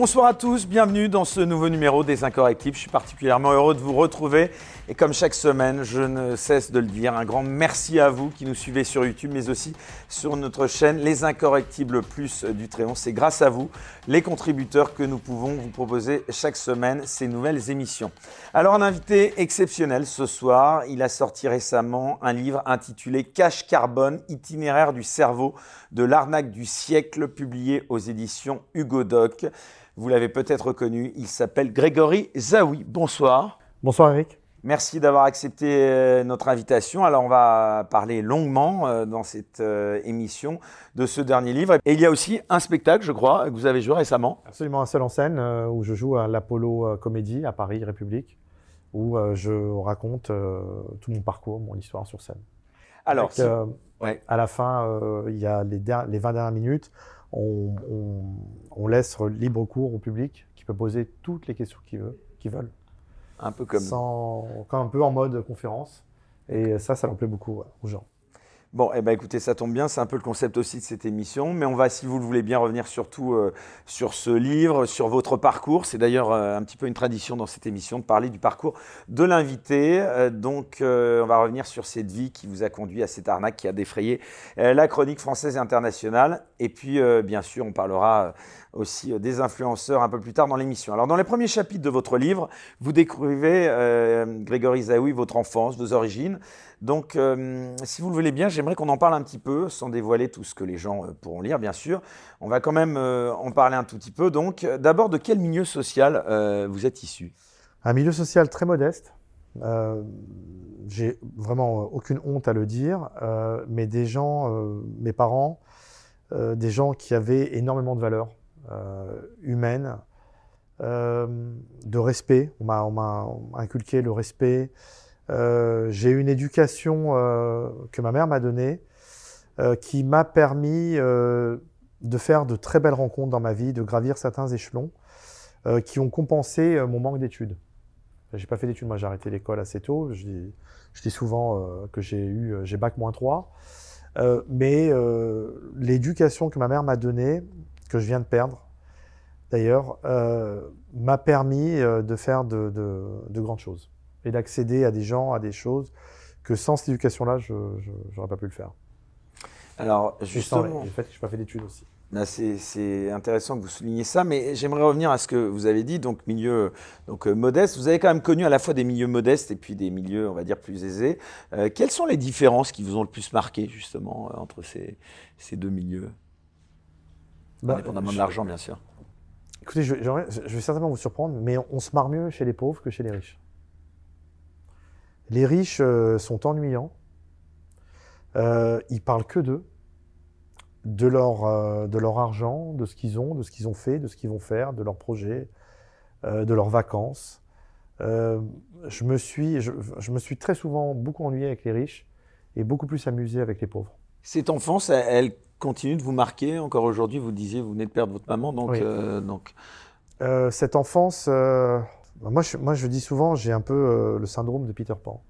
Bonsoir à tous, bienvenue dans ce nouveau numéro des Incorrectibles. Je suis particulièrement heureux de vous retrouver et comme chaque semaine, je ne cesse de le dire, un grand merci à vous qui nous suivez sur YouTube mais aussi sur notre chaîne Les Incorrectibles Plus du Tréon. C'est grâce à vous, les contributeurs, que nous pouvons vous proposer chaque semaine ces nouvelles émissions. Alors un invité exceptionnel ce soir, il a sorti récemment un livre intitulé Cash Carbone, itinéraire du cerveau de l'arnaque du siècle, publié aux éditions Hugo Doc. Vous l'avez peut-être reconnu, il s'appelle Grégory Zawi. Bonsoir. Bonsoir Eric. Merci d'avoir accepté euh, notre invitation. Alors on va parler longuement euh, dans cette euh, émission de ce dernier livre. Et il y a aussi un spectacle, je crois, que vous avez joué récemment. Absolument un seul en scène où je joue à l'Apollo Comédie à Paris République, où je raconte tout mon parcours, mon histoire sur scène. Alors, à la fin, il y a les, les 20 dernières minutes on, laisse libre cours au public qui peut poser toutes les questions qu'ils veulent. Un peu comme. Sans, un peu en mode conférence. Et ça, ça leur plaît beaucoup aux gens. Bon, eh ben, écoutez, ça tombe bien, c'est un peu le concept aussi de cette émission, mais on va, si vous le voulez bien, revenir surtout euh, sur ce livre, sur votre parcours. C'est d'ailleurs euh, un petit peu une tradition dans cette émission de parler du parcours de l'invité. Euh, donc, on va revenir sur cette vie qui vous a conduit à cette arnaque qui a défrayé la chronique française et internationale. Et puis, bien sûr, on parlera aussi des influenceurs un peu plus tard dans l'émission. Alors, dans les premiers chapitres de votre livre, vous décrivez, Grégory Zaoui, votre enfance, vos origines. Donc, euh, si vous le voulez bien, j'aimerais qu'on en parle un petit peu, sans dévoiler tout ce que les gens euh, pourront lire, bien sûr. On va quand même euh, en parler un tout petit peu. Donc, d'abord, de quel milieu social vous êtes issu? Un milieu social très modeste. J'ai vraiment aucune honte à le dire, mais des gens, mes parents, des gens qui avaient énormément de valeurs humaines, de respect. On m'a inculqué le respect, euh, j'ai une éducation euh, que ma mère m'a donnée euh, qui m'a permis de faire de très belles rencontres dans ma vie, de gravir certains échelons qui ont compensé mon manque d'études. J'ai pas fait d'études, moi j'ai arrêté l'école assez tôt. Je dis, je dis souvent que j'ai eu, j'ai bac moins 3. mais l'éducation que ma mère m'a donnée, que je viens de perdre d'ailleurs, m'a permis de faire de, de grandes choses et d'accéder à des gens, à des choses que sans cette éducation-là, je n'aurais pas pu le faire. Alors, justement. Le fait que je n'ai pas fait d'études aussi. C'est intéressant que vous souligniez ça, mais j'aimerais revenir à ce que vous avez dit, donc milieu donc, euh, modeste. Vous avez quand même connu à la fois des milieux modestes et puis des milieux, on va dire, plus aisés. Euh, quelles sont les différences qui vous ont le plus marqué, justement, euh, entre ces, ces, deux milieux? Bah, Indépendamment de l'argent, bien sûr. Écoutez, je, je, vais certainement vous surprendre, mais on se marre mieux chez les pauvres que chez les riches. Les riches euh, sont ennuyants. Euh, ils parlent que d'eux, de leur, euh, de leur argent, de ce qu'ils ont, de ce qu'ils ont fait, de ce qu'ils vont faire, de leurs projets, de leurs vacances. je, me suis, je, me suis très souvent beaucoup ennuyé avec les riches et beaucoup plus amusé avec les pauvres. Cette enfance, elle continue de vous marquer encore aujourd'hui. Vous disiez, vous venez de perdre votre maman, donc. donc... cette enfance, bah, moi, je, moi, je dis souvent, j'ai un peu euh, le syndrome de Peter Pan.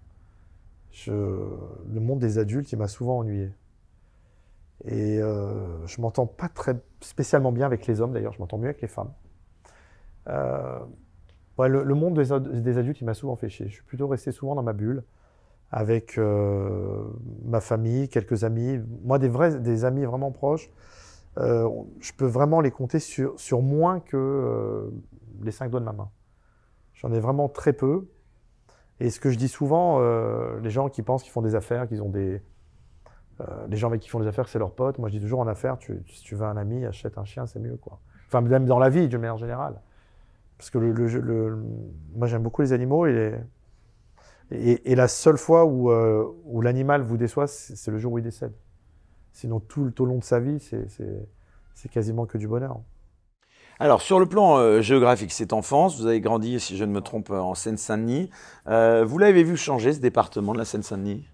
Je, le monde des adultes, il m'a souvent ennuyé. Et euh, je m'entends pas très spécialement bien avec les hommes, d'ailleurs, je m'entends mieux avec les femmes. Euh, le, monde des, adultes, il m'a souvent fait chier. Je suis plutôt resté souvent dans ma bulle, avec euh, ma famille, quelques amis. Moi, des, vrais, des amis vraiment proches, je peux vraiment les compter sur, sur moins que les cinq doigts de ma main. J'en ai vraiment très peu. Et ce que je dis souvent, euh, les gens qui pensent qu'ils font des affaires, qu'ils ont des. Euh, les gens avec qui font des affaires, c'est leurs potes. Moi, je dis toujours en affaires, si tu veux un ami, achète un chien, c'est mieux. quoi. Enfin, même dans la vie, de manière générale. Parce que le, le, moi, j'aime beaucoup les animaux et, et, la seule fois où, euh, où l'animal vous déçoit, c'est le jour où il décède. Sinon, tout, tout au long de sa vie, c'est quasiment que du bonheur. Alors, sur le plan euh, géographique, cette enfance, vous avez grandi, si je ne me trompe, en Seine-Saint-Denis. Euh, vous l'avez vu changer, ce département de la Seine-Saint-Denis?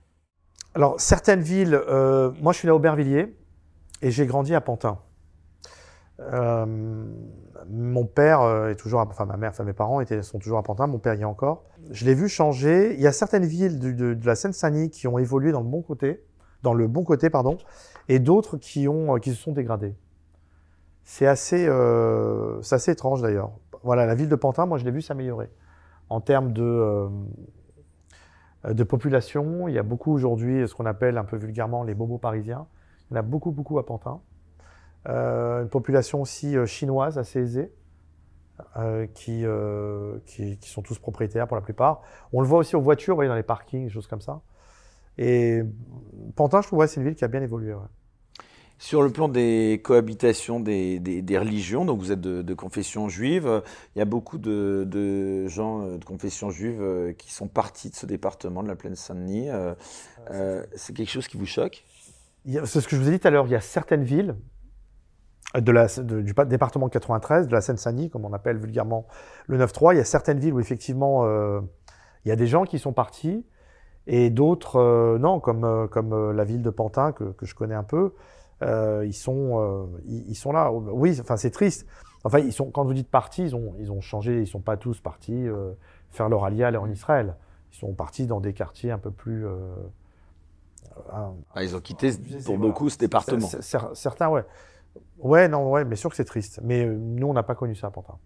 Alors, certaines villes, euh, moi je suis né à Aubervilliers et j'ai grandi à Pantin. Mon père est toujours, enfin ma mère, enfin mes parents sont toujours à Pantin, mon père y est encore. Je l'ai vu changer. Il y a certaines villes de, la Seine-Saint-Denis qui ont évolué dans le bon côté, dans le bon côté, pardon, et d'autres qui, ont, qui se sont dégradées. C'est assez, euh, assez étrange d'ailleurs. Voilà, la ville de Pantin, moi je l'ai vu s'améliorer. En termes de, euh, de population, il y a beaucoup aujourd'hui ce qu'on appelle un peu vulgairement les bobos parisiens. Il y en a beaucoup, beaucoup à Pantin. Euh, une population aussi euh, chinoise assez aisée. Euh, qui, euh, qui, qui sont tous propriétaires pour la plupart. On le voit aussi aux voitures, vous voyez, dans les parkings, des choses comme ça. Et Pantin, je trouve, ouais, c'est une ville qui a bien évolué. ouais. Sur le plan des cohabitations des, des- des religions, donc vous êtes de, de confession juive, il y a beaucoup de, de gens de confession juive qui sont partis de ce département de la plaine Saint-Denis. Euh, c'est quelque chose qui vous choque? C'est ce que je vous ai dit tout à l'heure, il y a certaines villes de la, de- du pa- département 93, de la Seine-Saint-Denis, comme on appelle vulgairement le 9-3, il y a certaines villes où effectivement euh, il y a des gens qui sont partis et d'autres euh, non, comme, euh, comme euh, la ville de Pantin que, que je connais un peu, euh, ils, sont, euh, ils, ils sont là. Oui, enfin c'est triste. Enfin, ils sont, quand vous dites partis, ils ont, ils ont changé, ils sont pas tous partis euh, faire leur allié aller en Israël. Ils sont partis dans des quartiers un peu plus. euh, un- Ah, Ils ont quitté pour voilà. beaucoup ce département. Cer- cer- Certains, ouais. Ouais, non, ouais, mais sûr que c'est triste. Mais euh, nous, on n'a pas connu ça à Pantin.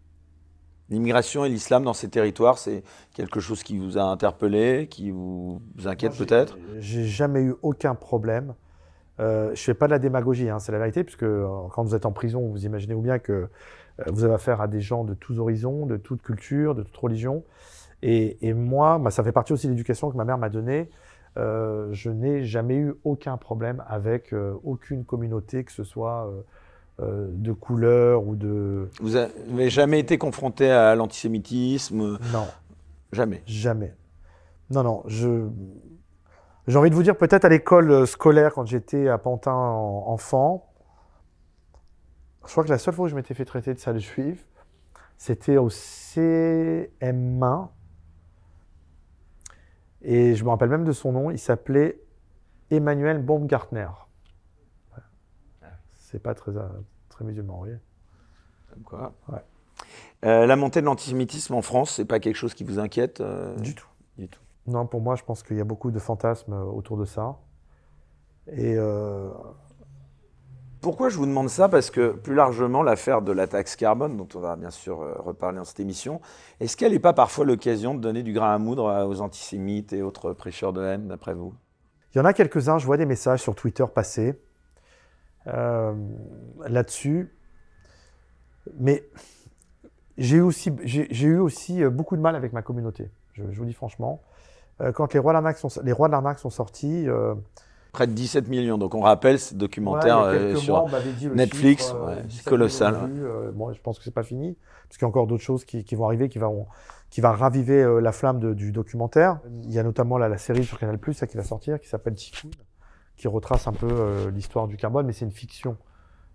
L'immigration et l'islam dans ces territoires, c'est quelque chose qui vous a interpellé, qui vous inquiète peut-être? J'ai jamais eu aucun problème. Euh, je fais pas de la démagogie, hein, c'est la vérité, puisque euh, quand vous êtes en prison, vous imaginez bien que euh, vous avez affaire à des gens de tous horizons, de toute culture, de toute religion. Et, et moi, bah, ça fait partie aussi de l'éducation que ma mère m'a donnée. Je n'ai jamais eu aucun problème avec aucune communauté, que ce soit de couleur ou de... Vous n'avez jamais été confronté à l'antisémitisme? Non. Jamais. Jamais. Non, non, je. J'ai envie de vous dire, peut-être à l'école euh, scolaire, quand j'étais à Pantin en- enfant, je crois que la seule fois où je m'étais fait traiter de sale juif, c'était au CM1. Et je me rappelle même de son nom, il s'appelait Emmanuel Baumgartner. C'est pas très, euh, très musulman, voyez. Comme quoi. Ouais. Euh, la montée de l'antisémitisme en France, c'est pas quelque chose qui vous inquiète euh, Du tout. Du tout. Non, pour moi, je pense qu'il y a beaucoup de fantasmes euh, autour de ça. Et euh, Pourquoi je vous demande ça? Parce que plus largement, l'affaire de la taxe carbone, dont on va bien sûr reparler dans cette émission, est-ce qu'elle n'est pas parfois l'occasion de donner du grain à moudre aux antisémites et autres prêcheurs de haine, d'après vous? Il y en a quelques-uns, je vois des messages sur Twitter passer euh, là-dessus. Mais j'ai eu aussi, j'ai, eu aussi euh, beaucoup de mal avec ma communauté. Je, je vous dis franchement. Euh, quand les rois de l'arnaque sont, les rois de l'arnaque sont sortis, euh, Près de 17 millions. Donc on rappelle ce documentaire Ouais, sur. mois, Netflix, chiffre, ouais, c'est 17 colossal, bon, je pense que c'est pas fini, parce qu'il y a encore d'autres choses qui, qui vont arriver, qui vont, qui va raviver la flamme de- du documentaire. Il y a notamment là, la série sur Canal+, là, qui va sortir, qui s'appelle Typhoon, qui retrace un peu euh, l'histoire du carbone, mais c'est une fiction.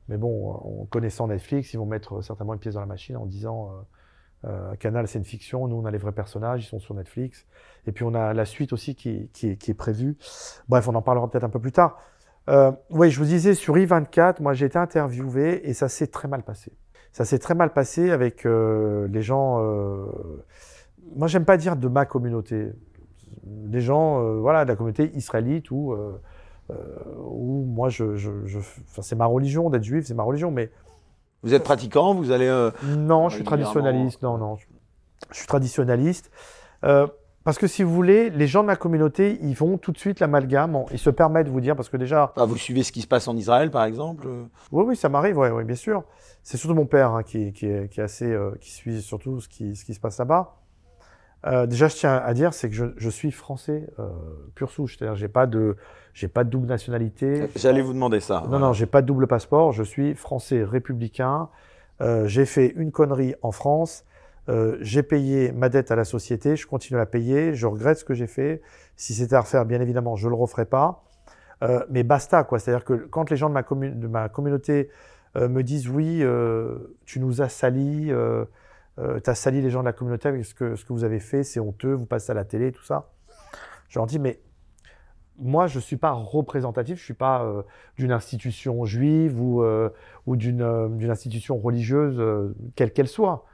Mais bon, euh, en connaissant Netflix, ils vont mettre euh, certainement une pièce dans la machine en disant euh, euh, Canal, c'est une fiction, nous, on a les vrais personnages, ils sont sur Netflix. Et puis, on a la suite aussi qui, est, prévue. Bref, on en parlera peut-être un peu plus tard. Euh, oui, je vous disais, sur I24, moi, j'ai été interviewé et ça s'est très mal passé. Ça s'est très mal passé avec euh, les gens. euh, moi, j'aime pas dire de ma communauté. Les gens, euh, voilà, de la communauté israélite ou. Euh, euh, où moi, je, je, c'est ma religion d'être juif, c'est ma religion, mais Vous êtes pratiquant Vous allez. euh, non, je suis traditionnaliste. Non, non, je, je suis traditionnaliste. Euh, parce que si vous voulez, les gens de ma communauté, ils vont tout de suite l'amalgame. Ils se permettent de vous dire, parce que déjà, ah, vous suivez ce qui se passe en Israël, par exemple euh Oui, oui, ça m'arrive, oui, bien sûr. C'est surtout mon père hein, qui, qui, est, qui est assez, euh, qui suit surtout ce qui, ce qui se passe là-bas. Euh, déjà, je tiens à dire, c'est que je, je suis français euh, pur souche, c'est-à-dire j'ai pas de, j'ai pas de double nationalité. J'allais vous demander ça. Non, non, j'ai pas de double passeport. Je suis français républicain. Euh, j'ai fait une connerie en France. Euh, j'ai payé ma dette à la société. Je continue à la payer. Je regrette ce que j'ai fait. Si c'était à refaire, bien évidemment, je le referai pas. Euh, mais basta, quoi. C'est-à-dire que quand les gens de ma, commu- de ma communauté euh, me disent oui, euh, tu nous as sali, euh, euh, tu as sali les gens de la communauté avec ce que, ce que vous avez fait, c'est honteux, vous passez à la télé, tout ça. Je leur dis, mais moi, je ne suis pas représentatif, je ne suis pas euh, d'une institution juive ou, euh, euh, d'une institution religieuse, quelle qu'elle soit.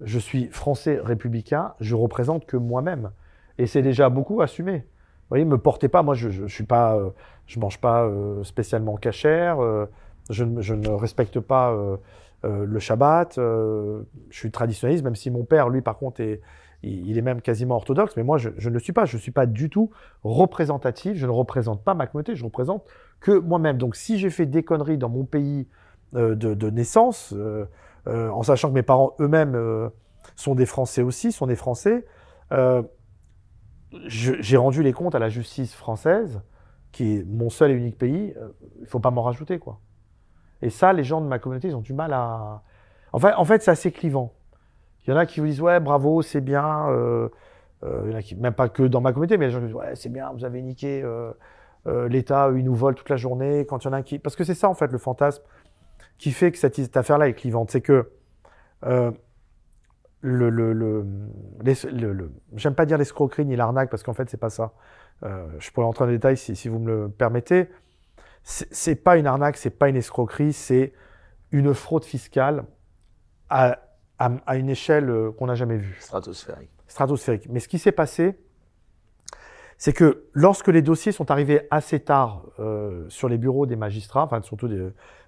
Je suis français républicain, je représente que moi-même. Et c'est déjà beaucoup assumé. Vous voyez, me portez pas, moi je ne pas, mange pas spécialement cachère, je, je ne respecte pas le Shabbat. je suis traditionnaliste, même si mon père, lui, par contre, est, il est même quasiment orthodoxe, mais moi, je, ne le suis pas. Je ne suis pas du tout représentatif. Je ne représente pas ma communauté. Je représente que moi-même. Donc, si j'ai fait des conneries dans mon pays de, naissance, en sachant que mes parents eux-mêmes sont des Français aussi, sont des Français, j'ai rendu les comptes à la justice française, qui est mon seul et unique pays. Il ne faut pas m'en rajouter, quoi. Et ça, les gens de ma communauté, ils ont du mal à. En fait, en fait c'est assez clivant. Il y en a qui vous disent ouais, bravo, c'est bien. Euh, euh, il y en a qui, même pas que dans ma communauté, mais les gens qui disent ouais, c'est bien, vous avez niqué euh, l'État, il nous vole toute la journée. Quand il y en a qui, parce que c'est ça en fait le fantasme qui fait que cette, affaire-là est clivante, c'est que le, le, j'aime pas dire l'escroquerie ni l'arnaque parce qu'en fait c'est pas ça. je pourrais rentrer en détail si, si vous me le permettez c'est pas une arnaque, c'est pas une escroquerie, c'est une fraude fiscale à, une échelle euh, qu'on n'a jamais vue. Stratosphérique. Stratosphérique. Mais ce qui s'est passé, c'est que lorsque les dossiers sont arrivés assez tard euh, sur les bureaux des magistrats, enfin surtout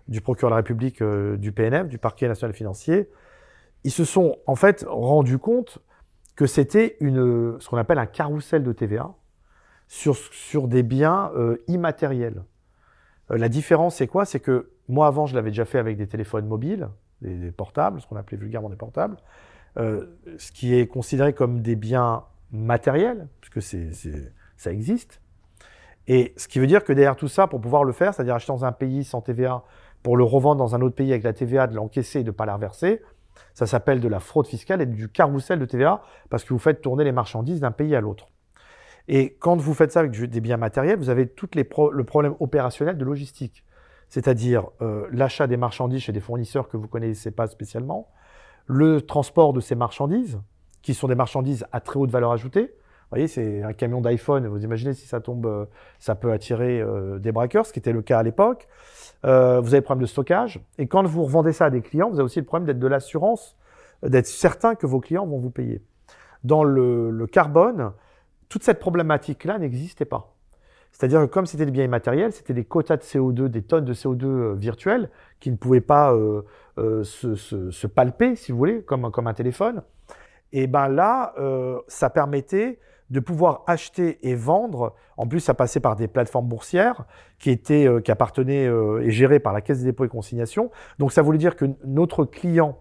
du procureur de la République, euh, du PNF, du parquet national financier, ils se sont en fait rendus compte que c'était une, ce qu'on appelle un carrousel de TVA sur, sur des biens immatériels. Euh, la différence, c'est quoi? C'est que moi, avant, je l'avais déjà fait avec des téléphones mobiles, des, portables, ce qu'on appelait vulgairement des portables, euh, ce qui est considéré comme des biens matériels, puisque c'est, ça existe. Et ce qui veut dire que derrière tout ça, pour pouvoir le faire, c'est-à-dire acheter dans un pays sans TVA, pour le revendre dans un autre pays avec la TVA, de l'encaisser et de ne pas la reverser, ça s'appelle de la fraude fiscale et du carrousel de TVA, parce que vous faites tourner les marchandises d'un pays à l'autre. Et quand vous faites ça avec des biens matériels, vous avez tout le problème opérationnel de logistique, c'est-à-dire euh, l'achat des marchandises chez des fournisseurs que vous connaissez pas spécialement, le transport de ces marchandises, qui sont des marchandises à très haute valeur ajoutée. Vous voyez, c'est un camion d'iPhone. Vous imaginez si ça tombe, euh, ça peut attirer euh, des braqueurs, ce qui était le cas à l'époque. vous avez le problème de stockage. Et quand vous revendez ça à des clients, vous avez aussi le problème d'être de l'assurance, d'être certain que vos clients vont vous payer. Dans le, le carbone, toute cette problématique-là n'existait pas. C'est-à-dire que comme c'était des biens immatériels, c'était des quotas de CO2, des tonnes de CO2 euh, virtuels qui ne pouvaient pas euh, euh, se, palper, si vous voulez, comme, comme un téléphone. Et ben là, ça permettait de pouvoir acheter et vendre. En plus, ça passait par des plateformes boursières qui étaient, qui appartenaient et gérées par la Caisse des dépôts et consignations. Donc, ça voulait dire que notre client,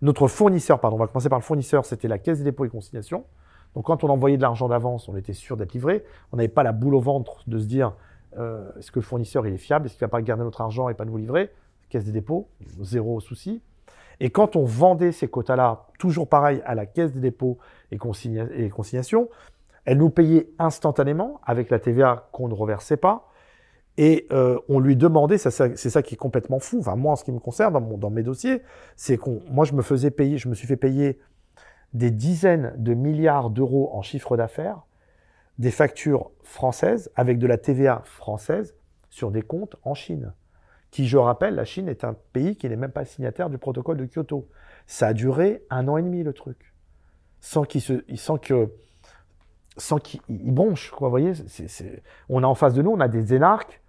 notre fournisseur, pardon, on va commencer par le fournisseur, c'était la Caisse des dépôts et consignations. Donc quand on envoyait de l'argent d'avance, on était sûr d'être livré. On n'avait pas la boule au ventre de se dire euh, est-ce que le fournisseur il est fiable, est-ce qu'il ne va pas garder notre argent et pas nous livrer? Caisse des dépôts, zéro souci. Et quand on vendait ces quotas-là, toujours pareil à la caisse des dépôts et, et consignations, elle nous payait instantanément avec la TVA qu'on ne reversait pas. Et euh, on lui demandait, c'est ça, qui est complètement fou, enfin moi en ce qui me concerne, dans, dans mes dossiers, c'est qu'on, moi je me faisais payer, je me suis fait payer des dizaines de milliards d'euros en chiffre d'affaires, des factures françaises avec de la TVA française sur des comptes en Chine. Qui, je rappelle, la Chine est un pays qui n'est même pas signataire du protocole de Kyoto. Ça a duré un an et demi le truc, sans qu'il sans que, sans qu'il bronche. Quoi, vous voyez, on a en face de nous, on a des énarques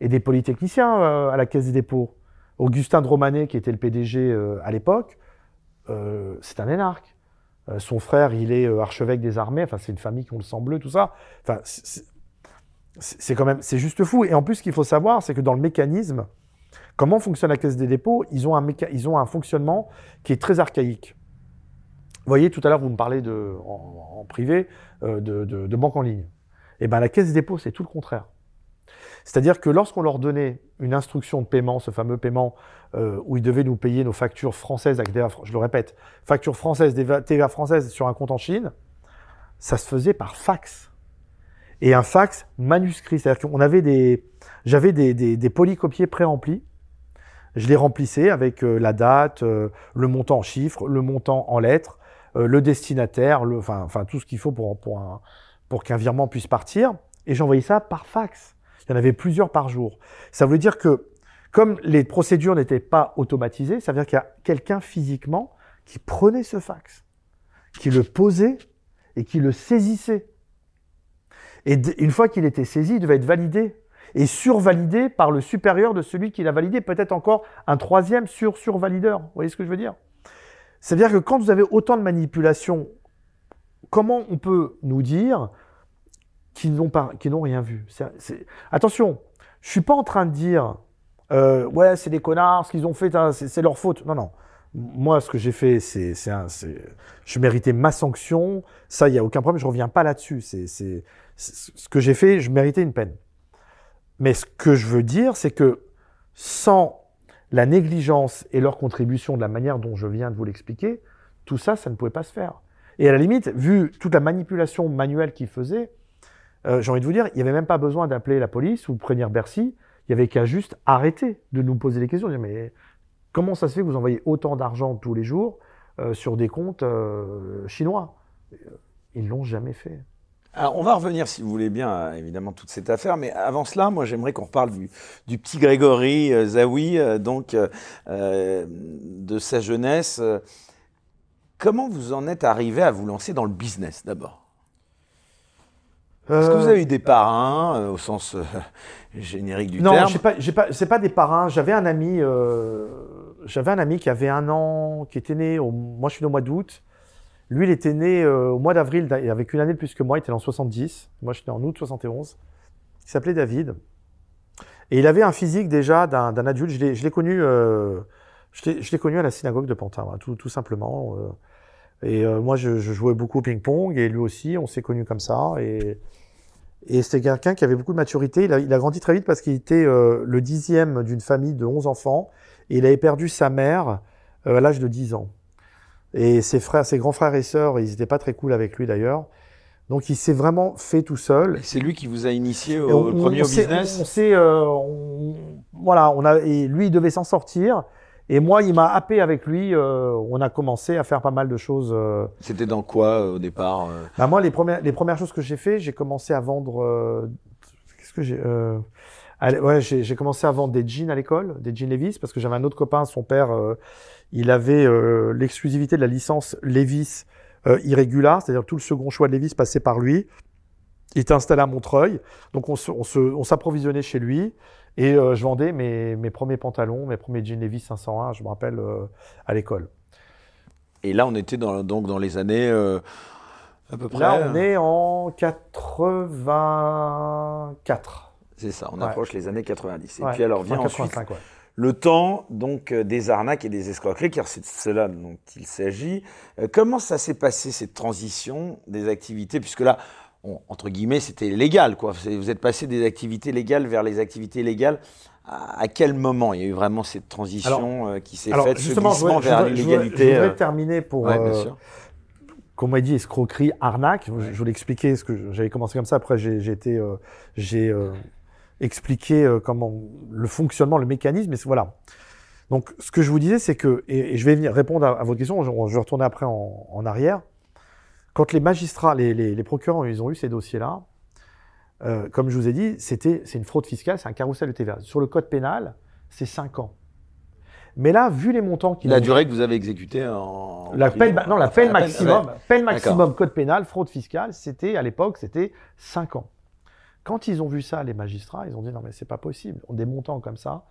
et des polytechniciens euh, à la Caisse des dépôts. Augustin de Romanet, qui était le PDG euh, à l'époque, euh, c'est un énarque. Euh, son frère, il est euh, archevêque des armées. Enfin, c'est une famille qui ont le sang bleu, tout ça. Enfin, c'est quand même, c'est juste fou. Et en plus, ce qu'il faut savoir, c'est que dans le mécanisme, comment fonctionne la Caisse des dépôts, ils ont un, ils ont un fonctionnement qui est très archaïque. Vous voyez, tout à l'heure, vous me parlez de, en, privé euh, de, de, de, banque en ligne. Eh ben, la Caisse des dépôts, c'est tout le contraire. C'est-à-dire que lorsqu'on leur donnait une instruction de paiement, ce fameux paiement euh, où ils devaient nous payer nos factures françaises je le répète, factures françaises, TVA françaises sur un compte en Chine, ça se faisait par fax. Et un fax manuscrit, c'est-à-dire qu'on avait des, j'avais des, des, des polycopiers pré-remplis. Je les remplissais avec euh, la date, euh, le montant en chiffres, le montant en lettres, le destinataire, le, enfin, enfin tout ce qu'il faut pour, pour, un, pour qu'un virement puisse partir. Et j'envoyais ça par fax. Il y en avait plusieurs par jour. Ça veut dire que comme les procédures n'étaient pas automatisées, ça veut dire qu'il y a quelqu'un physiquement qui prenait ce fax, qui le posait et qui le saisissait. Et une fois qu'il était saisi, il devait être validé. et survalidé par le supérieur de celui qui l'a validé, peut-être encore un troisième sur survalideur. Vous voyez ce que je veux dire? C'est-à-dire que quand vous avez autant de manipulations, comment on peut nous dire qu'ils n'ont pas, qu'ils n'ont rien vu Attention, je suis pas en train de dire euh, ouais c'est des connards, ce qu'ils ont fait, hein, c'est leur faute. Non non. Moi, ce que j'ai fait, c'est, je méritais ma sanction. Ça, il n'y a aucun problème. Je reviens pas là-dessus. C'est, ce que j'ai fait, je méritais une peine. Mais ce que je veux dire, c'est que sans la négligence et leur contribution de la manière dont je viens de vous l'expliquer, tout ça, ça ne pouvait pas se faire. Et à la limite, vu toute la manipulation manuelle qu'ils faisaient, euh, j'ai envie de vous dire, il n'y avait même pas besoin d'appeler la police ou prévenir Bercy. Il y avait qu'à juste arrêter de nous poser des questions. Dire, mais comment ça se fait que vous envoyez autant d'argent tous les jours euh, sur des comptes euh, chinois? Ils l'ont jamais fait. On va revenir, si vous voulez bien, à, évidemment, toute cette affaire. Mais avant cela, moi, j'aimerais qu'on reparle du, petit Grégory Zawi, donc, de sa jeunesse. Comment vous en êtes arrivé à vous lancer dans le business, d'abord? Est-ce que vous avez eu des parrains, au sens générique du terme Non, ce pas, pas, c'est pas des parrains. J'avais un ami, j'avais un ami qui avait un an, qui était né, au, moi je suis né au mois d'août, lui, il était né euh, au mois d'avril, il avait qu'une année de plus que moi, il était en 70. Moi, je suis né en août 71. Il s'appelait David. Et il avait un physique déjà d'un adulte. Je l'ai connu, euh, je l'ai connu à la synagogue de Pantin, tout, tout, simplement. Euh. Et moi, je, je, jouais beaucoup au ping-pong, et lui aussi, on s'est connus comme ça. Et, et c'était quelqu'un qui avait beaucoup de maturité. Il a, il a grandi très vite parce qu'il était le dixième d'une famille de 11 enfants, et il avait perdu sa mère à l'âge de 10 ans. Et ses frères, ses grands frères et sœurs, ils n'étaient pas très cool avec lui d'ailleurs. Donc il s'est vraiment fait tout seul. C'est lui qui vous a initié au, premier business? On sait, euh, voilà, on a, et lui il devait s'en sortir. Et moi, il m'a happé avec lui. Euh, on a commencé à faire pas mal de choses. Euh. C'était dans quoi au départ bah, Moi, les premières, les premières choses que j'ai fait, j'ai commencé à vendre. Qu'est-ce que j'ai Ouais, j'ai commencé à vendre des jeans à l'école, des jeans Levis, parce que j'avais un autre copain, son père il avait euh, l'exclusivité de la licence Levis euh, Irregular, c'est-à-dire tout le second choix de Levis passait par lui. Il était installé à Montreuil, donc on, s'approvisionnait chez lui et euh, je vendais mes, premiers pantalons, mes premiers jeans Levis 501, je me rappelle, à l'école. Et là, on était dans, donc dans les années à peu près. Là, on est en 84. C'est ça, on approche les années 90. Et puis alors vient ensuite le temps donc euh, des arnaques et des escroqueries, car c'est de cela dont il s'agit. Euh, comment ça s'est passé cette transition des activités, puisque là, entre guillemets, c'était légal, quoi. Vous êtes passé des activités légales vers les activités légales. À, quel moment il y a eu vraiment cette transition euh, qui s'est faite, justement, ce glissement vers l'illégalité Je voudrais terminer pour. Ouais, qu'on m'a dit escroquerie, arnaque. Je, voulais expliquer ce que j'avais commencé comme ça. Après, j'ai été, j'ai expliquer euh, comment le fonctionnement, le mécanisme. Et voilà. Donc, ce que je vous disais, c'est que, et, je vais venir répondre à, votre question, je, vais retourner après en, arrière. Quand les magistrats, les, les, procureurs, ils ont eu ces dossiers-là, euh, comme je vous ai dit, c'était, c'est une fraude fiscale, c'est un carrousel de TVA. Sur le code pénal, c'est 5 ans. Mais là, vu les montants qu'il La durée que vous avez exécutée en. La peine, non, la peine maximum, peine maximum code pénal, fraude fiscale, c'était, à l'époque, c'était 5 ans. Quand ils ont vu ça, les magistrats, ils ont dit non mais c'est pas possible. Des montants comme ça,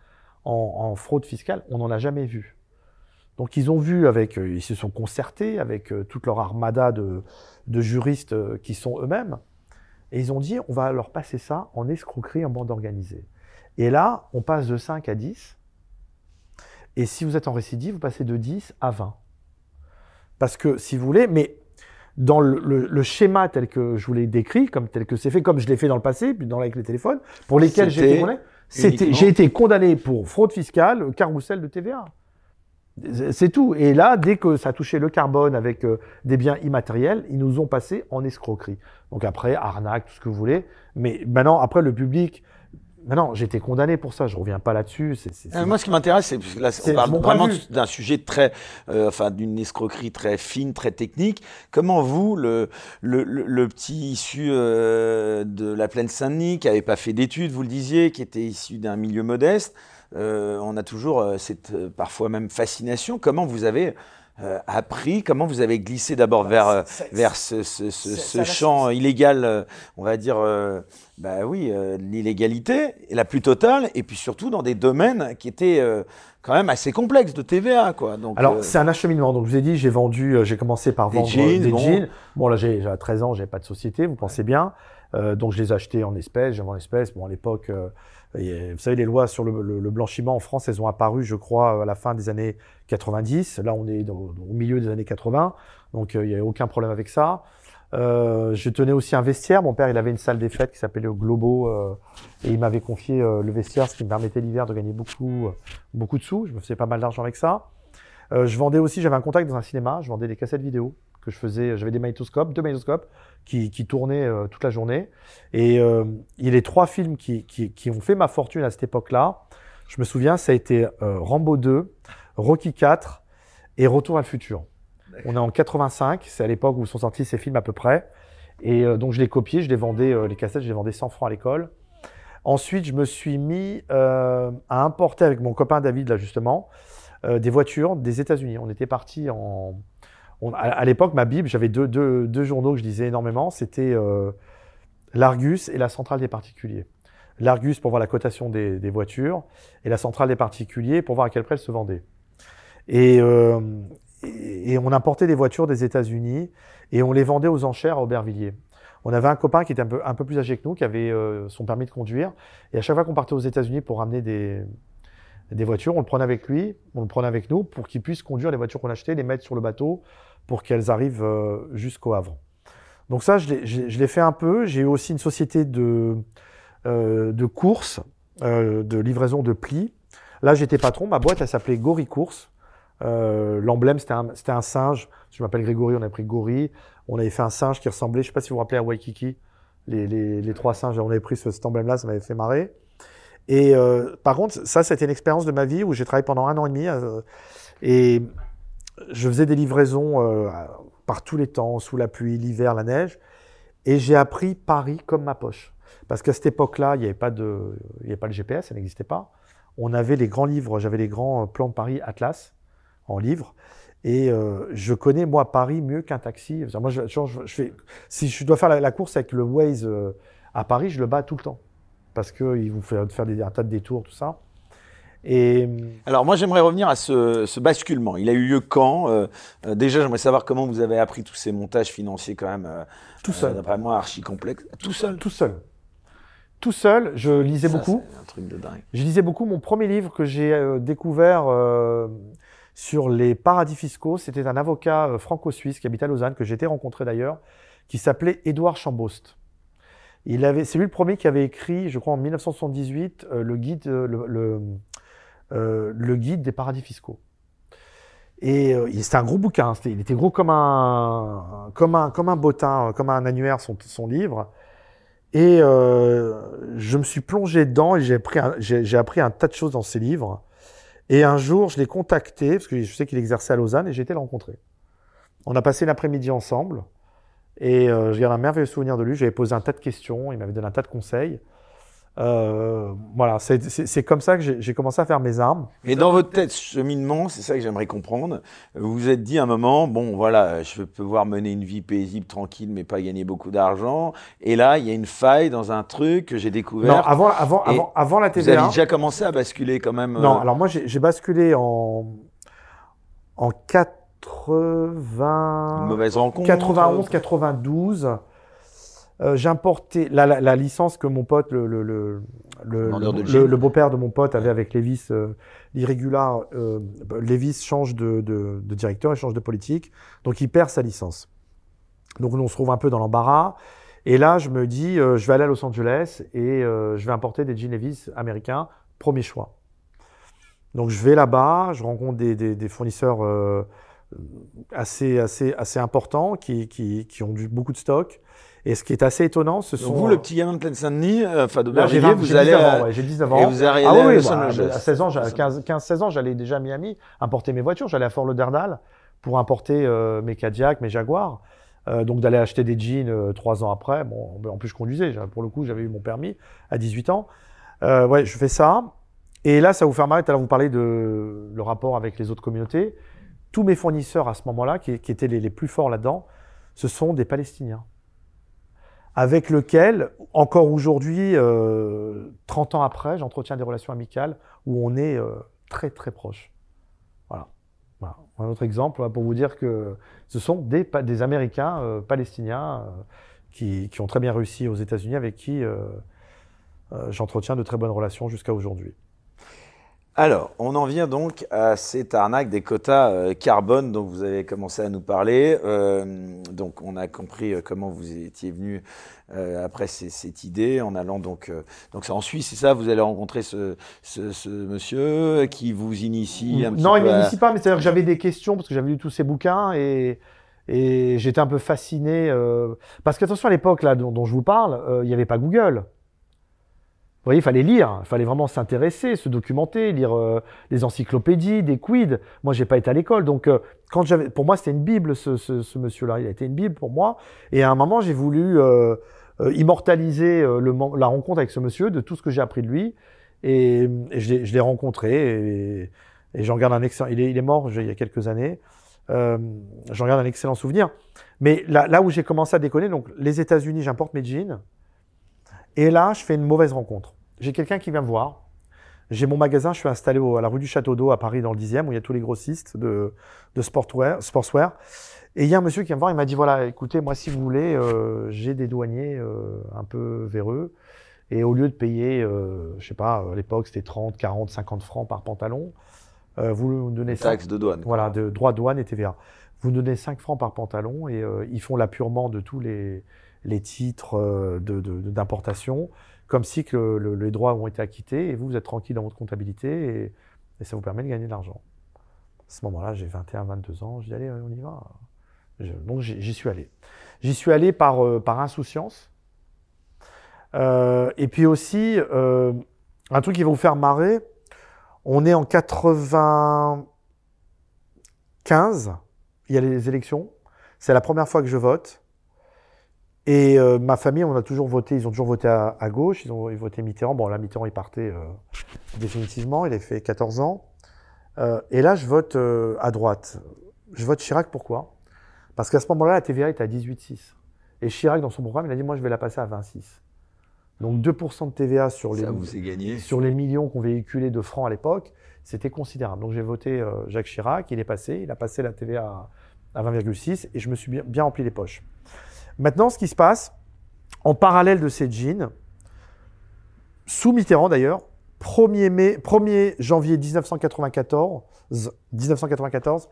en, fraude fiscale, on n'en a jamais vu. Donc ils ont vu avec, euh, ils se sont concertés avec euh, toute leur armada de, juristes euh, qui sont eux-mêmes, et ils ont dit on va leur passer ça en escroquerie en bande organisée. Et là, on passe de 5 à 10. Et si vous êtes en récidive, vous passez de 10 à 20. Parce que si vous voulez, mais dans le, schéma tel que je vous l'ai décrit, comme tel que c'est fait, comme je l'ai fait dans le passé, puis dans avec les téléphones, pour lesquels j'ai été condamné. j'ai été condamné pour fraude fiscale, carrousel de TVA. C'est tout. Et là, dès que ça touchait le carbone avec euh, des biens immatériels, ils nous ont passé en escroquerie. Donc après, arnaque, tout ce que vous voulez. Mais maintenant, après, le public, j'ai été condamné pour ça. Je reviens pas là-dessus. Euh, moi, ce qui m'intéresse, c'est là, on parle vraiment d'un sujet très, euh, enfin, d'une escroquerie très fine, très technique. Comment vous, le le, le, petit issu euh, de la plaine Saint-Denis, qui avait pas fait d'études, vous le disiez, qui était issu d'un milieu modeste, on a toujours cette parfois même fascination. Comment vous avez euh, appris Comment vous avez glissé d'abord vers, euh, vers ce, ce, ce, ce champ illégal, euh, on va dire, bah oui, l'illégalité, la plus totale, et puis surtout dans des domaines qui étaient quand même assez complexes de TVA, quoi. Donc, Alors, c'est un acheminement. Donc, je vous ai dit, j'ai vendu, j'ai commencé par vendre des jeans. Des jeans. Bon, là, j'ai 13 ans, j'ai pas de société, vous pensez bien. donc, je les ai achetés en espèces, j'ai en espèces. Bon, à l'époque, vous savez, les lois sur le, blanchiment en France, elles ont apparu, je crois, à la fin des années 90. Là, on est au milieu des années 80, donc euh, il n'y a aucun problème avec ça. Euh, je tenais aussi un vestiaire. Mon père, il avait une salle des fêtes qui s'appelait le Globo euh, et il m'avait confié le vestiaire, ce qui me permettait l'hiver de gagner beaucoup, beaucoup de sous. Je me faisais pas mal d'argent avec ça. je vendais aussi, j'avais un contact dans un cinéma. Je vendais des cassettes vidéo que je faisais. J'avais des magnétoscopes, deux magnétoscopes qui, qui tournaient euh, toute la journée. Et euh, il y a les trois films qui, qui, qui, ont fait ma fortune à cette époque-là. Je me souviens, ça a été euh, Rambo 2, Rocky 4 et Retour à le futur. On est en 85, c'est à l'époque où sont sortis ces films à peu près. Et donc je les copiais, je les vendais, les cassettes, je les vendais 100 francs à l'école. Ensuite, je me suis mis à importer avec mon copain David, là justement, des voitures des États-Unis. On était parti en, à, l'époque, ma Bible, j'avais deux, journaux que je lisais énormément. C'était euh, l'Argus et la Centrale des particuliers. L'Argus pour voir la cotation des, voitures et la Centrale des particuliers pour voir à quel prix elles se vendaient. Et, euh, et, on importait des voitures des États-Unis et on les vendait aux enchères à Aubervilliers. On avait un copain qui était un peu, plus âgé que nous, qui avait euh, son permis de conduire. Et à chaque fois qu'on partait aux États-Unis pour ramener des voitures, on le prenait avec lui, on le prenait avec nous pour qu'il puisse conduire les voitures qu'on achetait, les mettre sur le bateau pour qu'elles arrivent euh, jusqu'au Havre. Donc ça, je l'ai fait un peu. J'ai eu aussi une société de, euh, de courses, euh, de livraison de plis. Là, j'étais patron. Ma boîte, elle s'appelait Gori Course. L'emblème, c'était un, un, singe. Je m'appelle Grégory, on a pris Gori. On avait fait un singe qui ressemblait, je sais pas si vous vous rappelez à Waikiki, les, les, les trois singes. On avait pris ce, cet emblème-là, ça m'avait fait marrer. Et par contre, ça, c'était une expérience de ma vie où j'ai travaillé pendant un an et demi. et je faisais des livraisons euh, par tous les temps, sous la pluie, l'hiver, la neige, et j'ai appris Paris comme ma poche. Parce qu'à cette époque-là, il n'y avait pas de, le GPS, ça n'existait pas. On avait les grands livres, j'avais les grands plans de Paris Atlas en livre, et euh, je connais moi Paris mieux qu'un taxi. Moi, si je dois faire la, course avec le Waze euh, à Paris, je le bats tout le temps parce qu'il vous fait faire des, un tas de détours, tout ça. Et... Alors moi j'aimerais revenir à ce, ce, basculement. Il a eu lieu quand euh, euh Déjà j'aimerais savoir comment vous avez appris tous ces montages financiers quand même. Euh, tout seul. D'après moi archi complexe. Tout seul. Tout seul. Tout seul. Je lisais Ça, beaucoup. Un truc de dingue. Je lisais beaucoup. Mon premier livre que j'ai euh, découvert sur les paradis fiscaux, c'était un avocat franco-suisse qui habite à Lausanne que été rencontré d'ailleurs, qui s'appelait Édouard Chambost. Il avait, c'est lui le premier qui avait écrit, je crois en 1978, le guide, le, le euh, le guide des paradis fiscaux. Et euh, c'était un gros bouquin, il était gros comme un, comme un, comme un bottin, comme un annuaire, son, son livre. Et euh, je me suis plongé dedans et j'ai appris, j'ai appris un tas de choses dans ces livres. Et un jour, je l'ai contacté, parce que je sais qu'il exerçait à Lausanne, et j'ai été le rencontrer. On a passé l'après-midi ensemble, et euh, je un merveilleux souvenir de lui. J'avais posé un tas de questions, il m'avait donné un tas de conseils. Euh, voilà, c'est comme ça que j'ai commencé à faire mes armes. Et dans votre tête, cheminement, c'est ça que j'aimerais comprendre. Vous vous êtes dit à un moment, bon, voilà, je vais pouvoir mener une vie paisible, tranquille, mais pas gagner beaucoup d'argent. Et là, il y a une faille dans un truc que j'ai découvert. Non, avant, avant, avant, avant la TVA. Vous avez déjà commencé à basculer quand même. Non, euh, alors moi, j'ai basculé en en 80. Une mauvaise rencontre. 91, 92. Euh, j'importais la, la, la, licence que mon pote, le, le, le, le beau-père de mon pote avait avec Lévis, euh, l'irrégular. Euh, Lévis change de, de, de, directeur, il change de politique, donc il perd sa licence. Donc on se trouve un peu dans l'embarras. Et là, je me dis, euh, je vais aller à Los Angeles et je vais importer des jeans Levis américains, premier choix. Donc je vais là-bas, je rencontre des, des, des fournisseurs assez, assez, assez importants qui, qui, qui ont du, beaucoup de stock. Et ce qui est assez étonnant, ce sont. vous, le petit gamin de Plaine-Saint-Denis, euh, enfin, d'Aubervilliers, vous allez. J'ai 19 ans. Et vous arrivez ah, oui, à, bah, à 16 ans, 15-16 ans, j'allais déjà à Miami importer mes voitures. J'allais à Fort Lauderdale pour importer euh, mes Cadillac, mes Jaguars. Euh, donc d'aller acheter des jeans euh, trois ans après. Bon, en plus je conduisais. Pour le coup, j'avais eu mon permis à 18 ans. Euh, ouais, je fais ça. Et là, ça vous fait marrer. Tout à l'heure, vous parlez de le rapport avec les autres communautés. tous mes fournisseurs à ce moment-là, qui, étaient les, plus forts là-dedans, ce sont des Palestiniens. Avec lesquels, encore aujourd'hui, 30 ans après, j'entretiens des relations amicales où on est très très proche. Voilà. Un autre exemple pour vous dire que ce sont des, Américains palestiniens qui, qui, ont très bien réussi aux États-Unis, avec qui euh, j'entretiens de très bonnes relations jusqu'à aujourd'hui. Alors, on en vient donc à cette arnaque des quotas euh, carbone dont vous avez commencé à nous parler. Euh, donc, on a compris comment vous étiez venu après cette idée en allant donc donc c'est en Suisse, c'est ça? Vous allez rencontrer ce, ce, monsieur qui vous initie un petit Non, il ne m'initie pas, mais c'est-à-dire que j'avais des questions parce que j'avais lu tous ces bouquins et et j'étais un peu fasciné parce qu'attention à l'époque là dont, dont, je vous parle, il n'y avait pas Google. Vous voyez, il fallait lire, il fallait vraiment s'intéresser, se documenter, lire euh, les encyclopédies, des quids. Moi, j'ai pas été à l'école, donc euh, quand j'avais, pour moi, c'était une bible, ce, ce, ce monsieur-là. Il a été une bible pour moi. Et à un moment, j'ai voulu euh, immortaliser le, la rencontre avec ce monsieur, de tout ce que j'ai appris de lui. Et, je l'ai rencontré et, et j'en garde un excellent. Il est, il est mort il y a quelques années. j'en garde un excellent souvenir. Mais là, là où j'ai commencé à déconner, donc les États-Unis, j'importe mes jeans. Et là, je fais une mauvaise rencontre. J'ai quelqu'un qui vient me voir. J'ai mon magasin, je suis installé à la rue du Château d'Eau à Paris dans le 10e où il y a tous les grossistes de, de sportswear, sportswear. Et il y a un monsieur qui vient me voir, il m'a dit voilà, écoutez, moi si vous voulez, euh, j'ai des douaniers euh, un peu véreux. Et au lieu de payer, euh, je sais pas, à l'époque c'était 30, 40, 50 francs par pantalon, euh, vous nous donnez Taxe de douane. Voilà, de droit de douane et TVA. Vous donnez 5 francs par pantalon et ils font l'appurement de tous les, les titres euh, d'importation, comme si que les droits ont été acquittés et vous, vous êtes tranquille dans votre comptabilité et, ça vous permet de gagner de l'argent. À ce moment-là, j'ai 21, 22 ans, je dis allez, on y va. donc j'y suis allé. J'y suis allé par, euh, par insouciance. Euh, et puis aussi, un truc qui va vous faire marrer, on est en 95, il y a les élections, c'est la première fois que je vote. Et euh, ma famille, on a toujours voté, ils ont toujours voté à, gauche, ils ont voté Mitterrand. Bon, là, Mitterrand, il partait euh, définitivement, il a fait 14 ans. Euh, et là, je vote à droite. Je vote Chirac, pourquoi? Parce qu'à ce moment-là, la TVA était à 18,6. Et Chirac, dans son programme, il a dit, moi, je vais la passer à 26. Donc 2% de TVA sur les, gagné. sur les millions qu'on véhiculait de francs à l'époque, c'était considérable. Donc j'ai voté Jacques Chirac, il est passé, il a passé la TVA à, à 20,6 et je me suis bien, bien rempli les poches. Maintenant, ce qui se passe, en parallèle de ces jeans, sous Mitterrand d'ailleurs, 1er, mai, 1er janvier 1994, 1994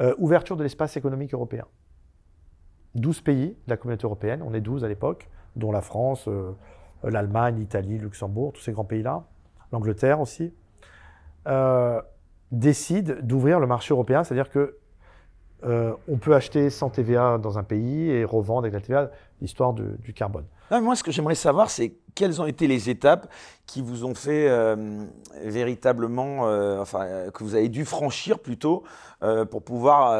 euh, ouverture de l'espace économique européen. 12 pays de la communauté européenne, on est 12 à l'époque, dont la France, euh, l'Allemagne, l'Italie, Luxembourg, tous ces grands pays-là, l'Angleterre aussi, euh, décident d'ouvrir le marché européen, c'est-à-dire que euh, on peut acheter sans TVA dans un pays et revendre avec la TVA, l'histoire du carbone. moi, ce que j'aimerais savoir, c'est quelles ont été les étapes qui vous ont fait euh, véritablement, euh, enfin, que vous avez dû franchir plutôt pour pouvoir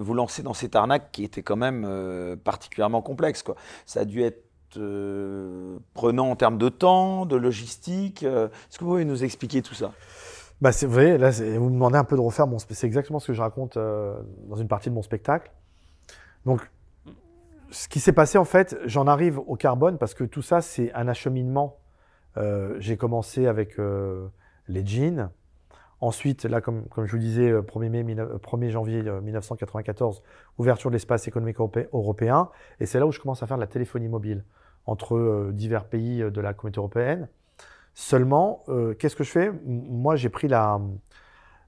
vous lancer dans cette arnaque qui était quand même particulièrement complexe. Ça a dû être prenant en termes de temps, de logistique. Est-ce que vous pouvez nous expliquer tout ça? Bah c'est vrai, là, vous me demandez un peu de refaire mon. C'est exactement ce que je raconte euh, dans une partie de mon spectacle. Donc, ce qui s'est passé, en fait, j'en arrive au carbone parce que tout ça, c'est un acheminement. Euh, j'ai commencé avec euh, les jeans. Ensuite, là, comme, comme je vous disais, 1er, mai, 1er janvier 1994, ouverture de l'espace économique européen. Et c'est là où je commence à faire de la téléphonie mobile entre divers pays de la communauté européenne. Seulement, euh, qu'est-ce que je fais? Moi, j'ai pris la,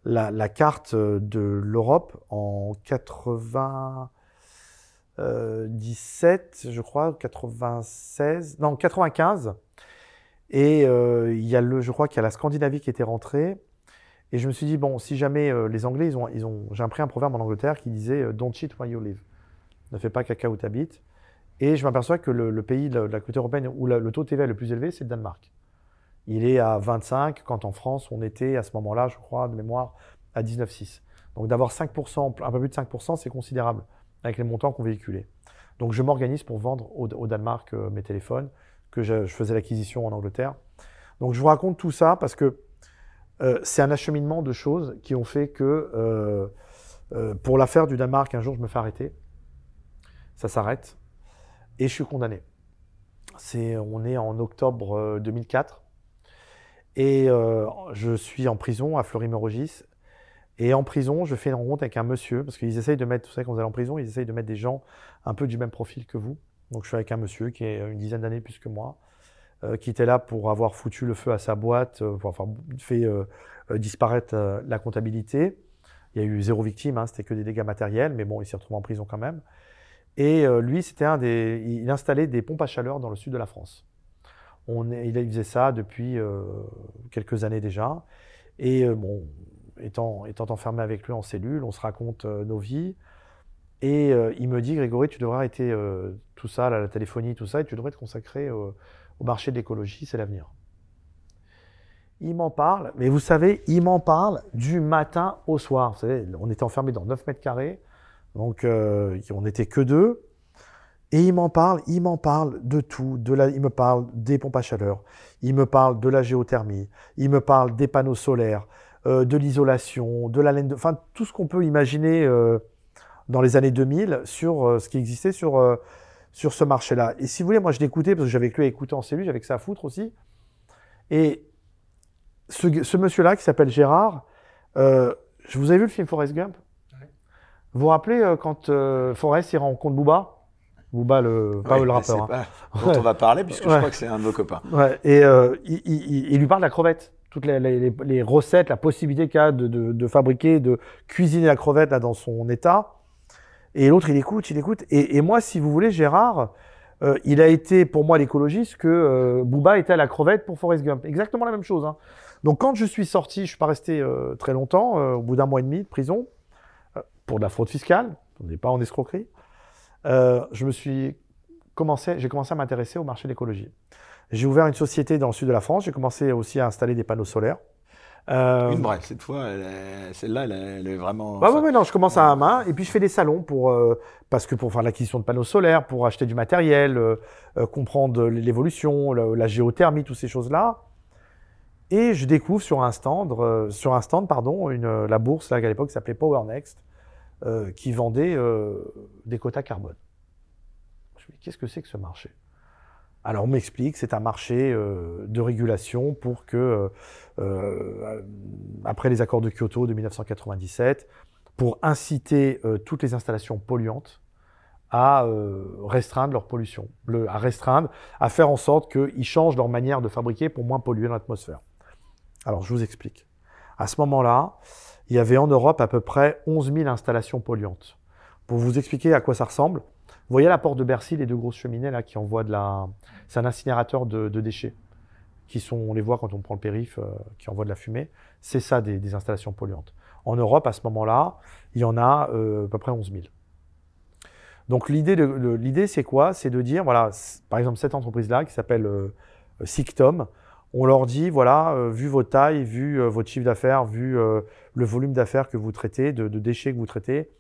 la, carte de l'Europe en 97, je crois, 96, non, 95. Et euh, il y a le, je crois qu'il y a la Scandinavie qui était rentrée. Et je me suis dit, bon, si jamais euh, les Anglais, ils ont, j'ai appris un proverbe en Angleterre qui disait Don't cheat where you live. Ne fais pas caca où tu habites. Et je m'aperçois que le, pays de la, européenne où le taux TVA est le plus élevé, c'est le Danemark il est à 25, quand en France, on était à ce moment-là, je crois, de mémoire, à 19,6. Donc d'avoir 5%, un peu plus de 5%, c'est considérable avec les montants qu'on véhiculait. Donc je m'organise pour vendre au, Danemark euh, mes téléphones, que je, faisais l'acquisition en Angleterre. Donc je vous raconte tout ça parce que euh, c'est un acheminement de choses qui ont fait que Euh, pour l'affaire du Danemark, un jour, je me fais arrêter. Ça s'arrête. Et je suis condamné. C'est, on est en octobre 2004. Et je suis en prison à Fleury-Mérogis. Et en prison, je fais une rencontre avec un monsieur, parce qu'ils essayent de mettre, vous savez, quand vous allez en prison, ils essayent de mettre des gens un peu du même profil que vous. Donc je suis avec un monsieur qui est une dizaine d'années plus que moi, euh, qui était là pour avoir foutu le feu à sa boîte, euh, pour avoir fait euh, disparaître la comptabilité. Il y a eu zéro victime, hein, c'était que des dégâts matériels, mais bon, il s'est retrouvé en prison quand même. Et lui, c'était un des, il installait des pompes à chaleur dans le sud de la France. Il faisait ça depuis quelques années déjà. Et bon, étant, étant enfermé avec lui en cellule, on se raconte nos vies. Et euh, il me dit, Grégory, tu devrais arrêter euh, tout ça, la téléphonie, tout ça, et tu devrais te consacrer au marché de l'écologie, c'est l'avenir. Il m'en parle, mais vous savez, il m'en parle du matin au soir. On était enfermés dans 9 mètres carrés, donc euh, on n'était que deux. Et il m'en parle, il m'en parle de tout. De la, il me parle des pompes à chaleur, il me parle de la géothermie, il me parle des panneaux solaires, de l'isolation, de la laine, de, enfin tout ce qu'on peut imaginer dans les années 2000 sur euh, ce qui existait sur, euh, sur ce marché-là. Et si vous voulez, moi je l'écoutais parce que j'avais que lui à écouter en cellule, j'avais que ça à foutre aussi. Et ce, ce monsieur-là qui s'appelle Gérard, euh, je vous avez vu le film Forrest Gump? Vous vous rappelez euh, quand euh, Forrest il rencontre Booba? Booba, le, pas le rappeur. Hein. Pas dont on va parler, puisque je crois que c'est un de vos copains. Et il, il, il, lui parle de la crevette toutes les, les, les recettes, la possibilité qu'il a de, de, de, fabriquer, de cuisiner la crevette là, dans son état. Et l'autre, il écoute, il écoute. Et, et, moi, si vous voulez, Gérard, euh, il a été pour moi l'écologiste que euh, Booba était à la crevette pour Forrest Gump. Exactement la même chose. Hein. Donc quand je suis sorti, je suis pas resté euh, très longtemps, euh, au bout d'un mois et demi de prison, euh, pour de la fraude fiscale, on n'est pas en escroquerie, je me suis commencé, j'ai commencé à m'intéresser au marché de l'écologie. J'ai ouvert une société dans le sud de la France, j'ai commencé aussi à installer des panneaux solaires. Euh... Une brève, cette fois, celle-là, elle, elle, est vraiment. Bah, ouais, non, je commence à main, et puis je fais des salons pour, euh, parce que pour faire l'acquisition de panneaux solaires, pour acheter du matériel, euh, euh comprendre l'évolution, la, la, géothermie, toutes ces choses-là. Et je découvre sur un stand, euh, sur un stand, pardon, une, la bourse, là, à l'époque, s'appelait Power Next, euh, qui vendait des quotas carbone. Je me dis, qu'est-ce que c'est que ce marché? Alors on m'explique, c'est un marché euh, de régulation pour que, euh, euh, après les accords de Kyoto de 1997, pour inciter toutes les installations polluantes à restreindre leur pollution, à restreindre, à faire en sorte qu'ils changent leur manière de fabriquer pour moins polluer l'atmosphère. Alors je vous explique. À ce moment-là, il y avait en Europe à peu près 11 000 installations polluantes. Pour vous expliquer à quoi ça ressemble, vous voyez la porte de Bercy, les deux grosses cheminées là qui envoient de la. C'est un incinérateur de, déchets qui sont, on les voit quand on prend le périph, euh, qui envoie de la fumée. C'est ça des, installations polluantes. En Europe, à ce moment-là, il y en a euh, à peu près 11 000. Donc l'idée, c'est quoi? C'est de dire, voilà, par exemple cette entreprise-là qui s'appelle euh, Sictom, on leur dit, voilà, vu vos tailles, vu votre chiffre d'affaires, vu le volume d'affaires que vous traitez, de, déchets que vous traitez,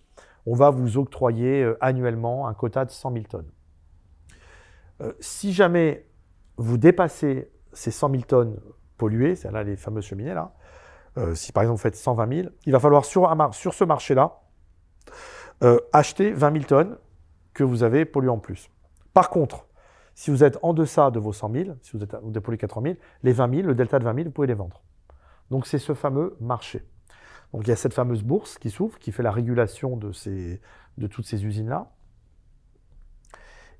on va vous octroyer euh, annuellement un quota de 100 000 tonnes. Euh, si jamais vous dépassez ces 100 000 tonnes polluées, c'est là les fameuses cheminées là, euh, si par exemple vous faites 120 000, il va falloir sur, ce marché-là acheter 20 000 tonnes que vous avez polluées en plus. Par contre, si vous êtes en deçà de vos 100 000, si vous, êtes, vous dépolluez 80 000, les 20 000, le delta de 20 000, vous pouvez les vendre. Donc c'est ce fameux marché. Donc il y a cette fameuse bourse qui s'ouvre, qui fait la régulation de, toutes ces usines-là.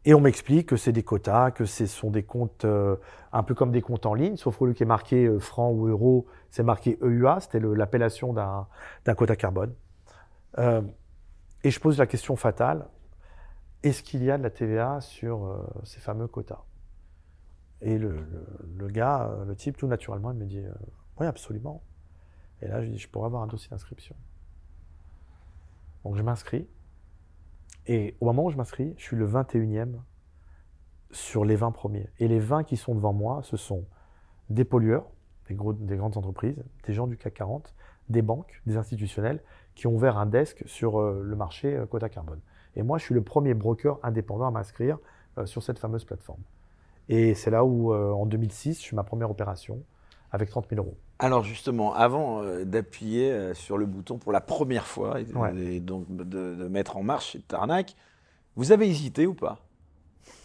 Et on m'explique que c'est des quotas, que ce sont des comptes euh, un peu comme des comptes en ligne, sauf qu'au lieu qui est marqué euh, franc ou euro, c'est marqué EUA, c'était l'appellation d'un quota carbone. Euh, et je pose la question fatale, est-ce qu'il y a de la TVA sur euh, ces fameux quotas? Et le, gars, le type, tout naturellement, il me dit, oui, absolument. Et là, je dis, je pourrais avoir un dossier d'inscription. Donc je m'inscris. Et au moment où je m'inscris, je suis le 21e sur les 20 premiers. Et les 20 qui sont devant moi, ce sont des pollueurs, des, grandes entreprises, des gens du CAC 40, des banques, des institutionnels, qui ont ouvert un desk sur euh, le marché euh, quota carbone. Et moi, je suis le premier broker indépendant à m'inscrire euh, sur cette fameuse plateforme. Et c'est là où, en 2006, je fais ma première opération avec 30 000 euros. Alors justement, avant euh, d'appuyer euh, sur le bouton pour la première fois et, Ouais. et donc de, de mettre en marche cette arnaque, vous avez hésité ou pas?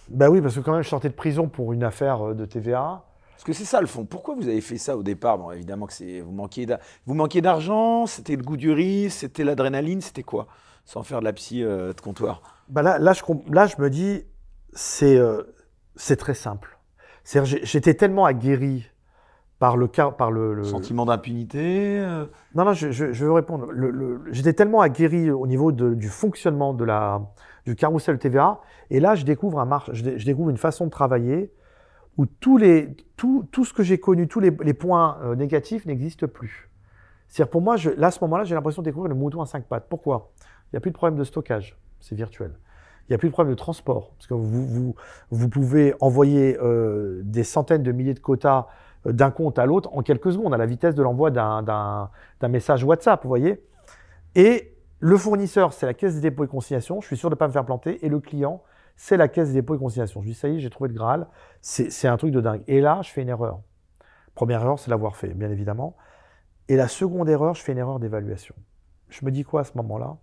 Bah oui, parce que quand même, je sortais de prison pour une affaire euh, de TVA. Parce que c'est ça le fond. Pourquoi vous avez fait ça au départ? Bon, évidemment que c'est vous manquiez vous manquiez d'argent, c'était le goût du risque, c'était l'adrénaline, c'était quoi? Sans faire de la psy euh, de comptoir. Bah là, là, je, comp- là, je me dis, c'est euh, c'est très simple. J'étais tellement aguerri par le cas, par le, le- Sentiment d'impunité. euh, Non, non, je, je- je veux répondre. Le- le- J'étais tellement aguerri au niveau de- du fonctionnement de la, du carrousel TVA, et là, je découvre, un mar- je, dé- je découvre une façon de travailler où tous les, tout, tout ce que j'ai connu, tous les, les points euh, négatifs n'existent plus. C'est-à-dire, pour moi, je, là, à ce moment-là, j'ai l'impression de découvrir le mouton à cinq pattes. Pourquoi? Il n'y a plus de problème de stockage, c'est virtuel. Il n'y a plus de problème de transport, parce que vous, vous, vous pouvez envoyer euh, des centaines de milliers de quotas d'un compte à l'autre en quelques secondes, à la vitesse de l'envoi d'un- message WhatsApp, vous voyez. Et le fournisseur, c'est la caisse des dépôts et consignations. Je suis sûr de ne pas me faire planter. Et le client, c'est la caisse des dépôts et consignations. Je dis, ça y est, j'ai trouvé le Graal. C'est un truc de dingue. Et là, je fais une erreur. Première erreur, c'est l'avoir fait, bien évidemment. Et la seconde erreur, je fais une erreur d'évaluation. Je me dis quoi à ce moment-là?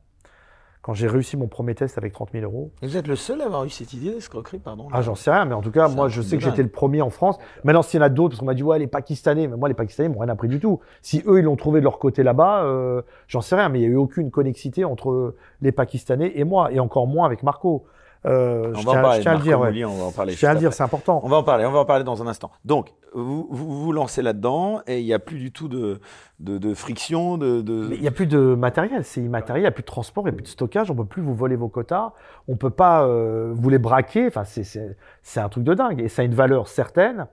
Quand j'ai réussi mon premier test avec 30 000 euros, Vous êtes le seul à avoir eu cette idée d'escroquerie, pardon. ah, j'en sais rien, mais en tout cas, moi, je sais que j'étais le premier en France. Maintenant, s'il y en a d'autres, parce qu'on m'a dit, ouais, les Pakistanais, mais moi, les Pakistanais m'ont rien appris du tout. Si eux, ils l'ont trouvé de leur côté là-bas, euh, j'en sais rien, mais il n'y a eu aucune connexité entre les Pakistanais et moi, et encore moins avec Marco. Euh, on je va en tiens, parler. je tiens à le dire, ouais. Mouli, on va en parler. Je tiens à le dire, c'est important. On va en parler, on va en parler dans un instant. Donc, vous vous, vous lancez là-dedans et il n'y a plus du tout de, de, de friction, de, de- Mais il n'y a plus de matériel, c'est immatériel, il n'y a plus de transport, il n'y a plus de stockage, on ne peut plus vous voler vos quotas, on ne peut pas euh, vous les braquer, enfin, c'est un truc de dingue, et ça a une valeur certaine.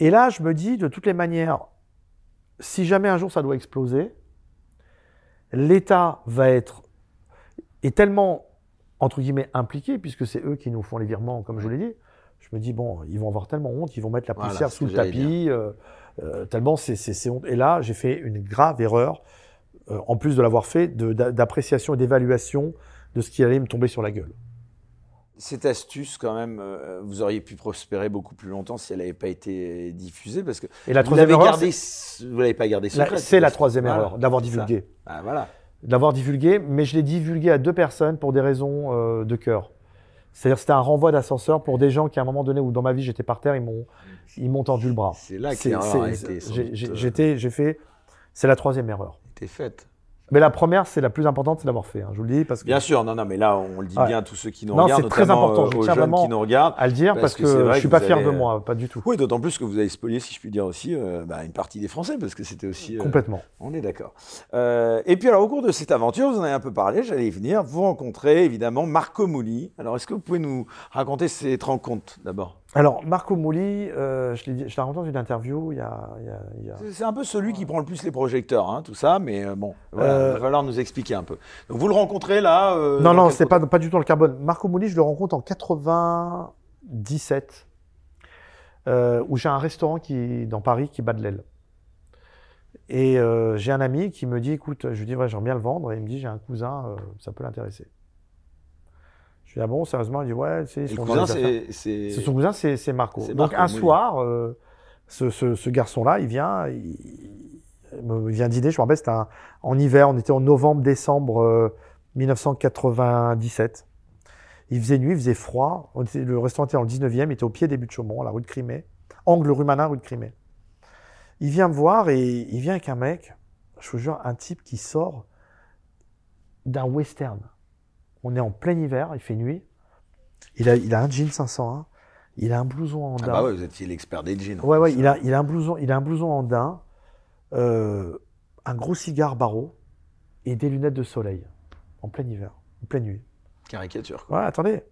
Et là, je me dis, de toutes les manières, si jamais un jour ça doit exploser, l'État va être est tellement entre guillemets impliqué puisque c'est eux qui nous font les virements, comme je vous l'ai dit. Je me dis bon, ils vont avoir tellement honte, ils vont mettre la poussière sous le tapis, euh, euh, tellement c'est honte. Et là, j'ai fait une grave erreur, euh, en plus de l'avoir fait, d'appréciation et d'évaluation de ce qui allait me tomber sur la gueule. Cette astuce, quand même, euh, vous auriez pu prospérer beaucoup plus longtemps si elle n'avait pas été diffusée parce que Et la vous l'avez c'est- vous l'avez pas gardée la- secrète. c'est la troisième erreur, d'avoir divulgué. Ah, voilà. D'avoir divulgué, mais je l'ai divulgué à deux personnes pour des raisons euh, de cœur. C'est-à-dire c'était un renvoi d'ascenseur pour des gens qui à un moment donné où dans ma vie j'étais par terre, ils m'ont ils m'ont tendu le bras. C'est là que C'est- l'erreur a c'est- été J'étais, j'ai fait, c'est la troisième erreur. faite. Mais la première, c'est la plus importante, c'est d'avoir fait. hein, je vous le dis parce que Bien sûr, non, non, mais là, on le dit Ouais. bien à tous ceux qui nous Non, regardent, c'est très important, euh, je aux tiens jeunes vraiment qui nous regardent. à le dire parce que je que suis pas fier de euh, moi, pas du tout. Oui, d'autant plus que vous avez spolié, si je puis dire aussi, euh, bah, une partie des Français, parce que c'était aussi. euh, Complètement. On est d'accord. Euh, et puis alors au cours de cette aventure, vous en avez un peu parlé, j'allais y venir, vous rencontrez évidemment Marco Mouli. Alors est-ce que vous pouvez nous raconter cette rencontre d'abord? Alors Marco Mouli, euh, je l'ai rencontré dans une interview il y a, a- C'est- un peu celui qui prend le plus les projecteurs, hein, tout ça, mais euh, bon, voilà, Euh, il va falloir nous expliquer un peu. Donc vous le rencontrez là euh, non, non, c'est pas, pas du tout dans le carbone. Marco Mouli, je le rencontre en 97, euh, où j'ai un restaurant qui, dans Paris qui bat de l'aile. Et euh, j'ai un ami qui me dit, écoute, je lui dis, ouais, j'aimerais bien le vendre. Et il me dit, j'ai un cousin, euh, ça peut l'intéresser. Je dis, ah bon, sérieusement? Il dit, ouais, c'est dans cousin, c'est- son cousin, c'est Marco. Donc un oui. soir, euh, ce, ce- ce garçon-là, il vient, il, vient dîner. Je me rappelle, c'était en hiver, on était en novembre-décembre euh, 1997. Il faisait nuit, il faisait froid. On était- le restaurant était dans le 19e, il était au pied des buttes de Chaumont, à la rue de Crimée, angle rue Manin, rue de Crimée. Il vient me voir et il vient avec un mec, je vous jure, un type qui sort d'un western. On est en plein hiver, il fait nuit. Il a, il a un jean 501, il a un blouson en Ah daim. bah ouais, vous étiez l'expert des jeans. en Ouais, ouais, il a, il a un blouson, il a un blouson en daim, euh, un gros cigare barreau et des lunettes de soleil en plein hiver, en pleine nuit. Caricature. Quoi. Ouais, attendez.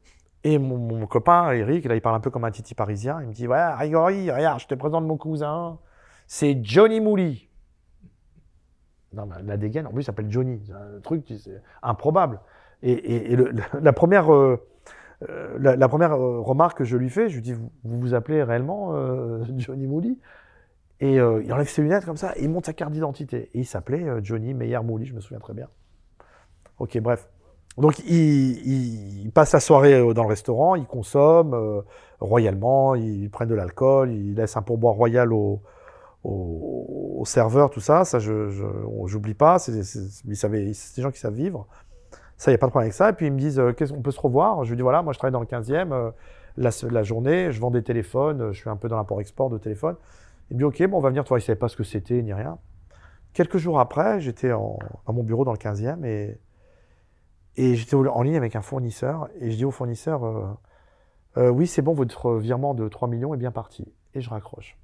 Et mon, mon copain Eric, là, il parle un peu comme un titi parisien. Il me dit Ouais, Rigori, regarde, je te présente mon cousin. C'est Johnny Mouli. Non, mais la dégaine, en plus, il s'appelle Johnny. C'est un truc, improbable. Et, la première, euh, euh, la, première euh, remarque que je lui fais, je lui dis Vous vous, appelez réellement Johnny Mouli? Et il enlève ses lunettes comme ça et il monte sa carte d'identité. Et il s'appelait Johnny Meyer Mouli, je me souviens très bien. Ok, bref. Donc, il, passe la soirée dans le restaurant, il consomme royalement, il prennent de l'alcool, il laisse un pourboire royal au, au, serveur, tout ça, ça je, j'oublie pas. C'est, c'est des gens qui savent vivre. Ça, il n'y a pas de problème avec ça. Et puis ils me disent, euh, qu'est-ce qu'on peut se revoir? Je lui dis, voilà, moi je travaille dans le 15e, euh, la, journée, je vends des téléphones, euh, je suis un peu dans l'import-export de téléphones. Il me dit, ok, bon, on va venir te voir. Il ne savait pas ce que c'était ni rien. Quelques jours après, j'étais à mon bureau dans le 15e et, j'étais en ligne avec un fournisseur. Et je dis au fournisseur, oui, c'est bon, votre virement de 3 millions est bien parti. Et je raccroche.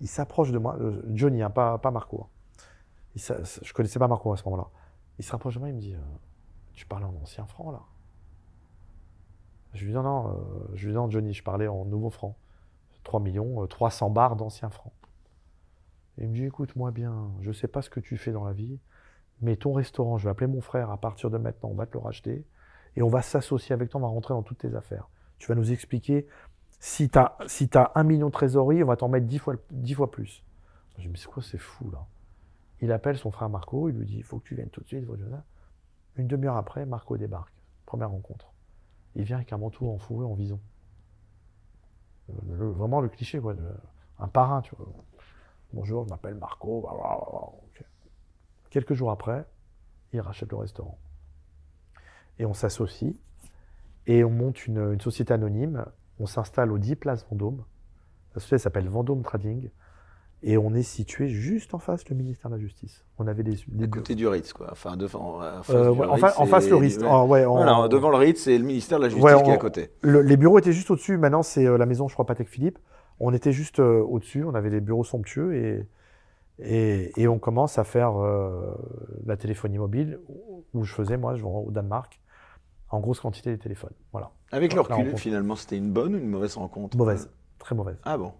Il s'approche de moi, Johnny, hein, pas, pas Marco. hein. Il je connaissais pas Marco à ce moment-là. Il se rapproche de moi, il me dit, euh, tu parles en ancien franc là Je lui dis, non, non, euh, je lui dis, non, Johnny, je parlais en nouveau franc. 3 millions, euh, 300 barres d'anciens francs. Il me dit, écoute-moi bien, je sais pas ce que tu fais dans la vie, mais ton restaurant, je vais appeler mon frère, à partir de maintenant, on va te le racheter, et on va s'associer avec toi, on va rentrer dans toutes tes affaires. Tu vas nous expliquer, si tu as, si un million de trésorerie, on va t'en mettre 10 fois, 10 fois plus. Je me dis, mais c'est quoi, c'est fou là? Il appelle son frère Marco, il lui dit, il faut que tu viennes tout de suite. Une demi-heure après, Marco débarque. Première rencontre. Il vient avec un manteau en fourrure en vison. Le- vraiment le cliché, quoi. un parrain. Bonjour, je m'appelle Marco. Quelques jours après, il rachète le restaurant. Et on s'associe. Et on monte une, une société anonyme. On s'installe au 10 Place Vendôme. La société s'appelle Vendôme Trading. Et on est situé juste en face le ministère de la Justice. On avait des, des À côté du Ritz, quoi. Enfin, devant, en face, euh, du ouais, en, Ritz en face le Ritz. ouais. Ah, ouais, en- Voilà, devant le Ritz, c'est le ministère de la Justice qui est à côté. Le- les bureaux étaient juste au-dessus. Maintenant, c'est euh, la maison, je crois, Patek Philippe. On était juste euh, au-dessus. On avait des bureaux somptueux et, et, et on commence à faire euh, la téléphonie mobile où je faisais, moi, je vends au Danemark, en grosse quantité des téléphones. Voilà. Avec le recul, rencontre. finalement, c'était une bonne ou une mauvaise rencontre? Mauvaise. Très mauvaise. Ah bon?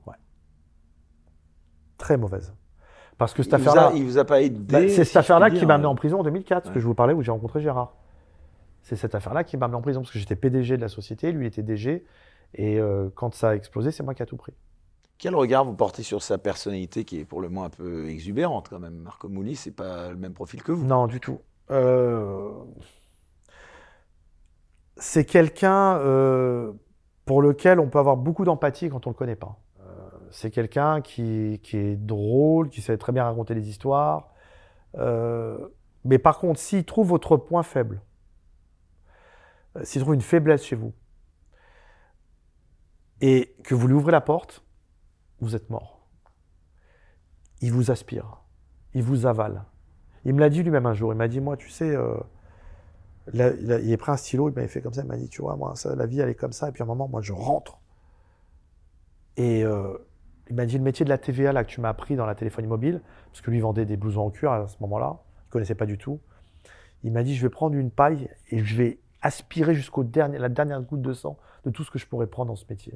Très mauvaise. Parce que cette affaire-là. il vous a pas aidé Bah, c'est si cette affaire-là qui m'a amené euh, en prison en 2004, ce que je vous parlais, où j'ai rencontré Gérard. C'est cette affaire-là qui m'a amené en prison, parce que j'étais PDG de la société, lui était DG, et euh, quand ça a explosé, c'est moi qui a tout pris. Quel regard vous portez sur sa personnalité qui est pour le moins un peu exubérante quand même? Marco Mouli, c'est pas le même profil que vous. Non, du tout. Euh, C'est quelqu'un euh, pour lequel on peut avoir beaucoup d'empathie quand on ne le connaît pas. C'est quelqu'un qui, est drôle, qui sait très bien raconter des histoires. Euh, mais par contre, s'il trouve votre point faible, euh, s'il trouve une faiblesse chez vous, et que vous lui ouvrez la porte, vous êtes mort. Il vous aspire, il vous avale. Il me l'a dit lui-même un jour. Il m'a dit, moi, tu sais, euh, il, a pris un stylo, il m'avait fait comme ça. Il m'a dit, tu vois, moi, la vie, elle est comme ça. Et puis à un moment, moi, je rentre. Et il m'a dit, le métier de la TVA, là, que tu m'as appris dans la téléphonie mobile, parce que lui vendait des blousons en cuir à ce moment-là, il connaissait pas du tout. Il m'a dit, je vais prendre une paille et je vais aspirer jusqu'au dernier, la dernière goutte de sang de tout ce que je pourrais prendre dans ce métier.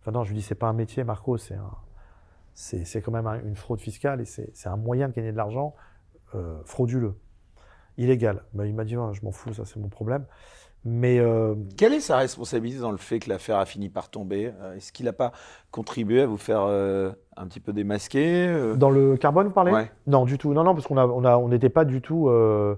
Enfin non, je lui dis, c'est pas un métier, Marco, c'est un, c'est, c'est quand même un- une fraude fiscale et c'est, c'est un moyen de gagner de l'argent euh, frauduleux, illégal. Ben, il m'a dit, je m'en fous, ça c'est mon problème. Mais euh, Quelle est sa responsabilité dans le fait que l'affaire a fini par tomber? Euh, Est-ce qu'il n'a pas contribué à vous faire euh, un petit peu démasquer euh? Dans le carbone, vous parlez? Ouais. Non, du tout. Non, non, parce qu'on a, on a, on n'était pas du tout. on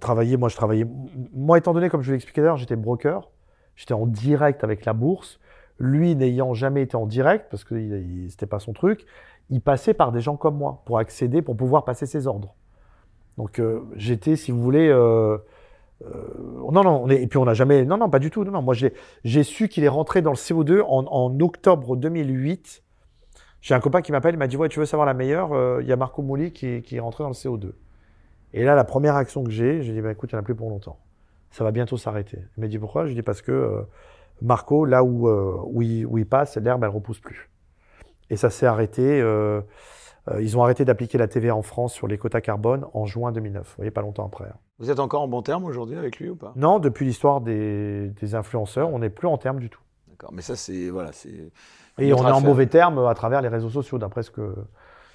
travaillait, moi je travaillais. Moi, étant donné, comme je vous l'expliquais d'ailleurs, j'étais broker. J'étais en direct avec la bourse. Lui, n'ayant jamais été en direct, parce que c'était pas son truc, il passait par des gens comme moi pour accéder, pour pouvoir passer ses ordres. Donc j'étais, si vous voulez. Euh, non, non, on est, et puis on n'a jamais. Non, non, pas du tout. Non, non, moi j'ai, su qu'il est rentré dans le CO2 en, octobre 2008. J'ai un copain qui m'appelle, il m'a dit Ouais, tu veux savoir la meilleure Euh, Il y a Marco Mouli qui, qui est rentré dans le CO2. Et là, la première action que j'ai, j'ai dit bah, Écoute, il n'y en a plus pour longtemps. Ça va bientôt s'arrêter. Il m'a dit Pourquoi? Je lui dit Parce que euh, Marco, là où, où, il, où il passe, l'herbe, elle repousse plus. Et ça s'est arrêté. euh, ils ont arrêté d'appliquer la TVA en France sur les quotas carbone en juin 2009. Vous voyez, pas longtemps après. Vous êtes encore en bon terme aujourd'hui avec lui ou pas? Non, depuis l'histoire des, des influenceurs, on n'est plus en termes du tout. D'accord, mais ça c'est voilà, c'est. Et on est en mauvais termes à travers les réseaux sociaux, d'après ce que,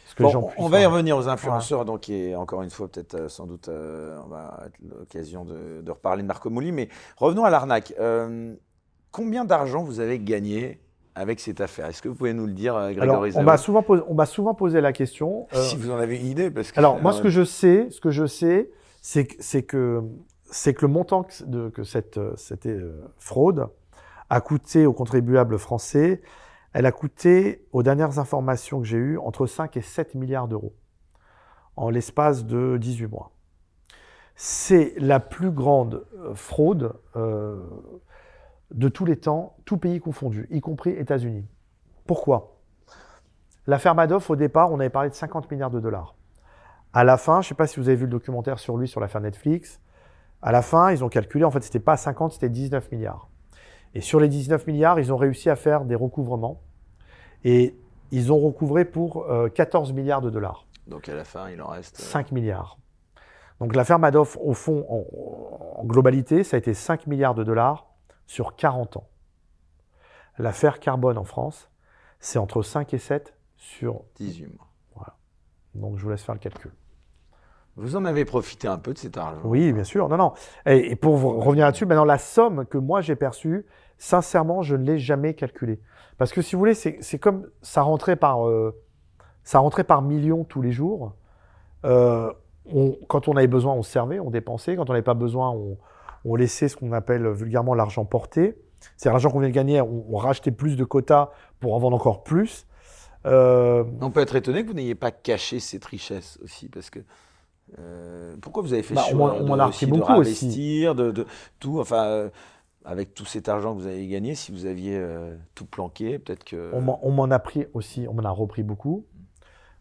ce que Bon, on va y revenir aux influenceurs, donc et encore une fois peut-être euh, sans doute euh, on va être l'occasion de, de reparler de Marco Mouli, mais revenons à l'arnaque. Euh, combien d'argent vous avez gagné avec cette affaire Est-ce que vous pouvez nous le dire, euh, Alors, Grégory on Zaou m'a souvent, posé- on m'a souvent posé la question. euh, Si vous en avez une idée, parce que alors, moi, ce que je sais, ce que je sais, c'est que, c'est que, le montant que, de, que cette, euh, cette euh, fraude a coûté aux contribuables français Elle a coûté, aux dernières informations que j'ai eues, entre 5 et 7 milliards d'euros en l'espace de 18 mois. C'est la plus grande euh, fraude de tous les temps, tous pays confondus, y compris États-Unis. Pourquoi? L'affaire Madoff, au départ, on avait parlé de 50 milliards de dollars. À la fin, je ne sais pas si vous avez vu le documentaire sur lui sur l'affaire Netflix, à la fin, ils ont calculé, en fait, c'était pas 50, c'était 19 milliards. Et sur les 19 milliards, ils ont réussi à faire des recouvrements. Et ils ont recouvré pour 14 euh, milliards de dollars. Donc à la fin, il en reste. 5 euh, milliards. Donc l'affaire Madoff, au fond, en, globalité, ça a été 5 milliards de dollars sur 40 ans. L'affaire Carbone en France, c'est entre 5 et 7 sur 18 mois. Voilà. Donc je vous laisse faire le calcul. Vous en avez profité un peu de cet argent Oui, bien sûr. Non, non. Et, pour revenir là-dessus, maintenant, la somme que moi j'ai perçue, sincèrement, je ne l'ai jamais calculée. Parce que si vous voulez, c'est comme ça rentrait par, euh, ça rentrait par millions tous les jours. Euh, quand on avait besoin, on servait, on dépensait. Quand on n'avait pas besoin, on, laissait ce qu'on appelle vulgairement l'argent porté. C'est l'argent qu'on vient de gagner, on, rachetait plus de quotas pour en vendre encore plus. Euh, on peut être étonné que vous n'ayez pas caché cette richesse aussi, parce que euh, pourquoi vous avez fait bah, choix on, de, a aussi beaucoup de, tout, enfin, euh, avec tout cet argent que vous avez gagné, si vous aviez tout planqué, peut-être que. On m'en a pris aussi, on m'en a repris beaucoup.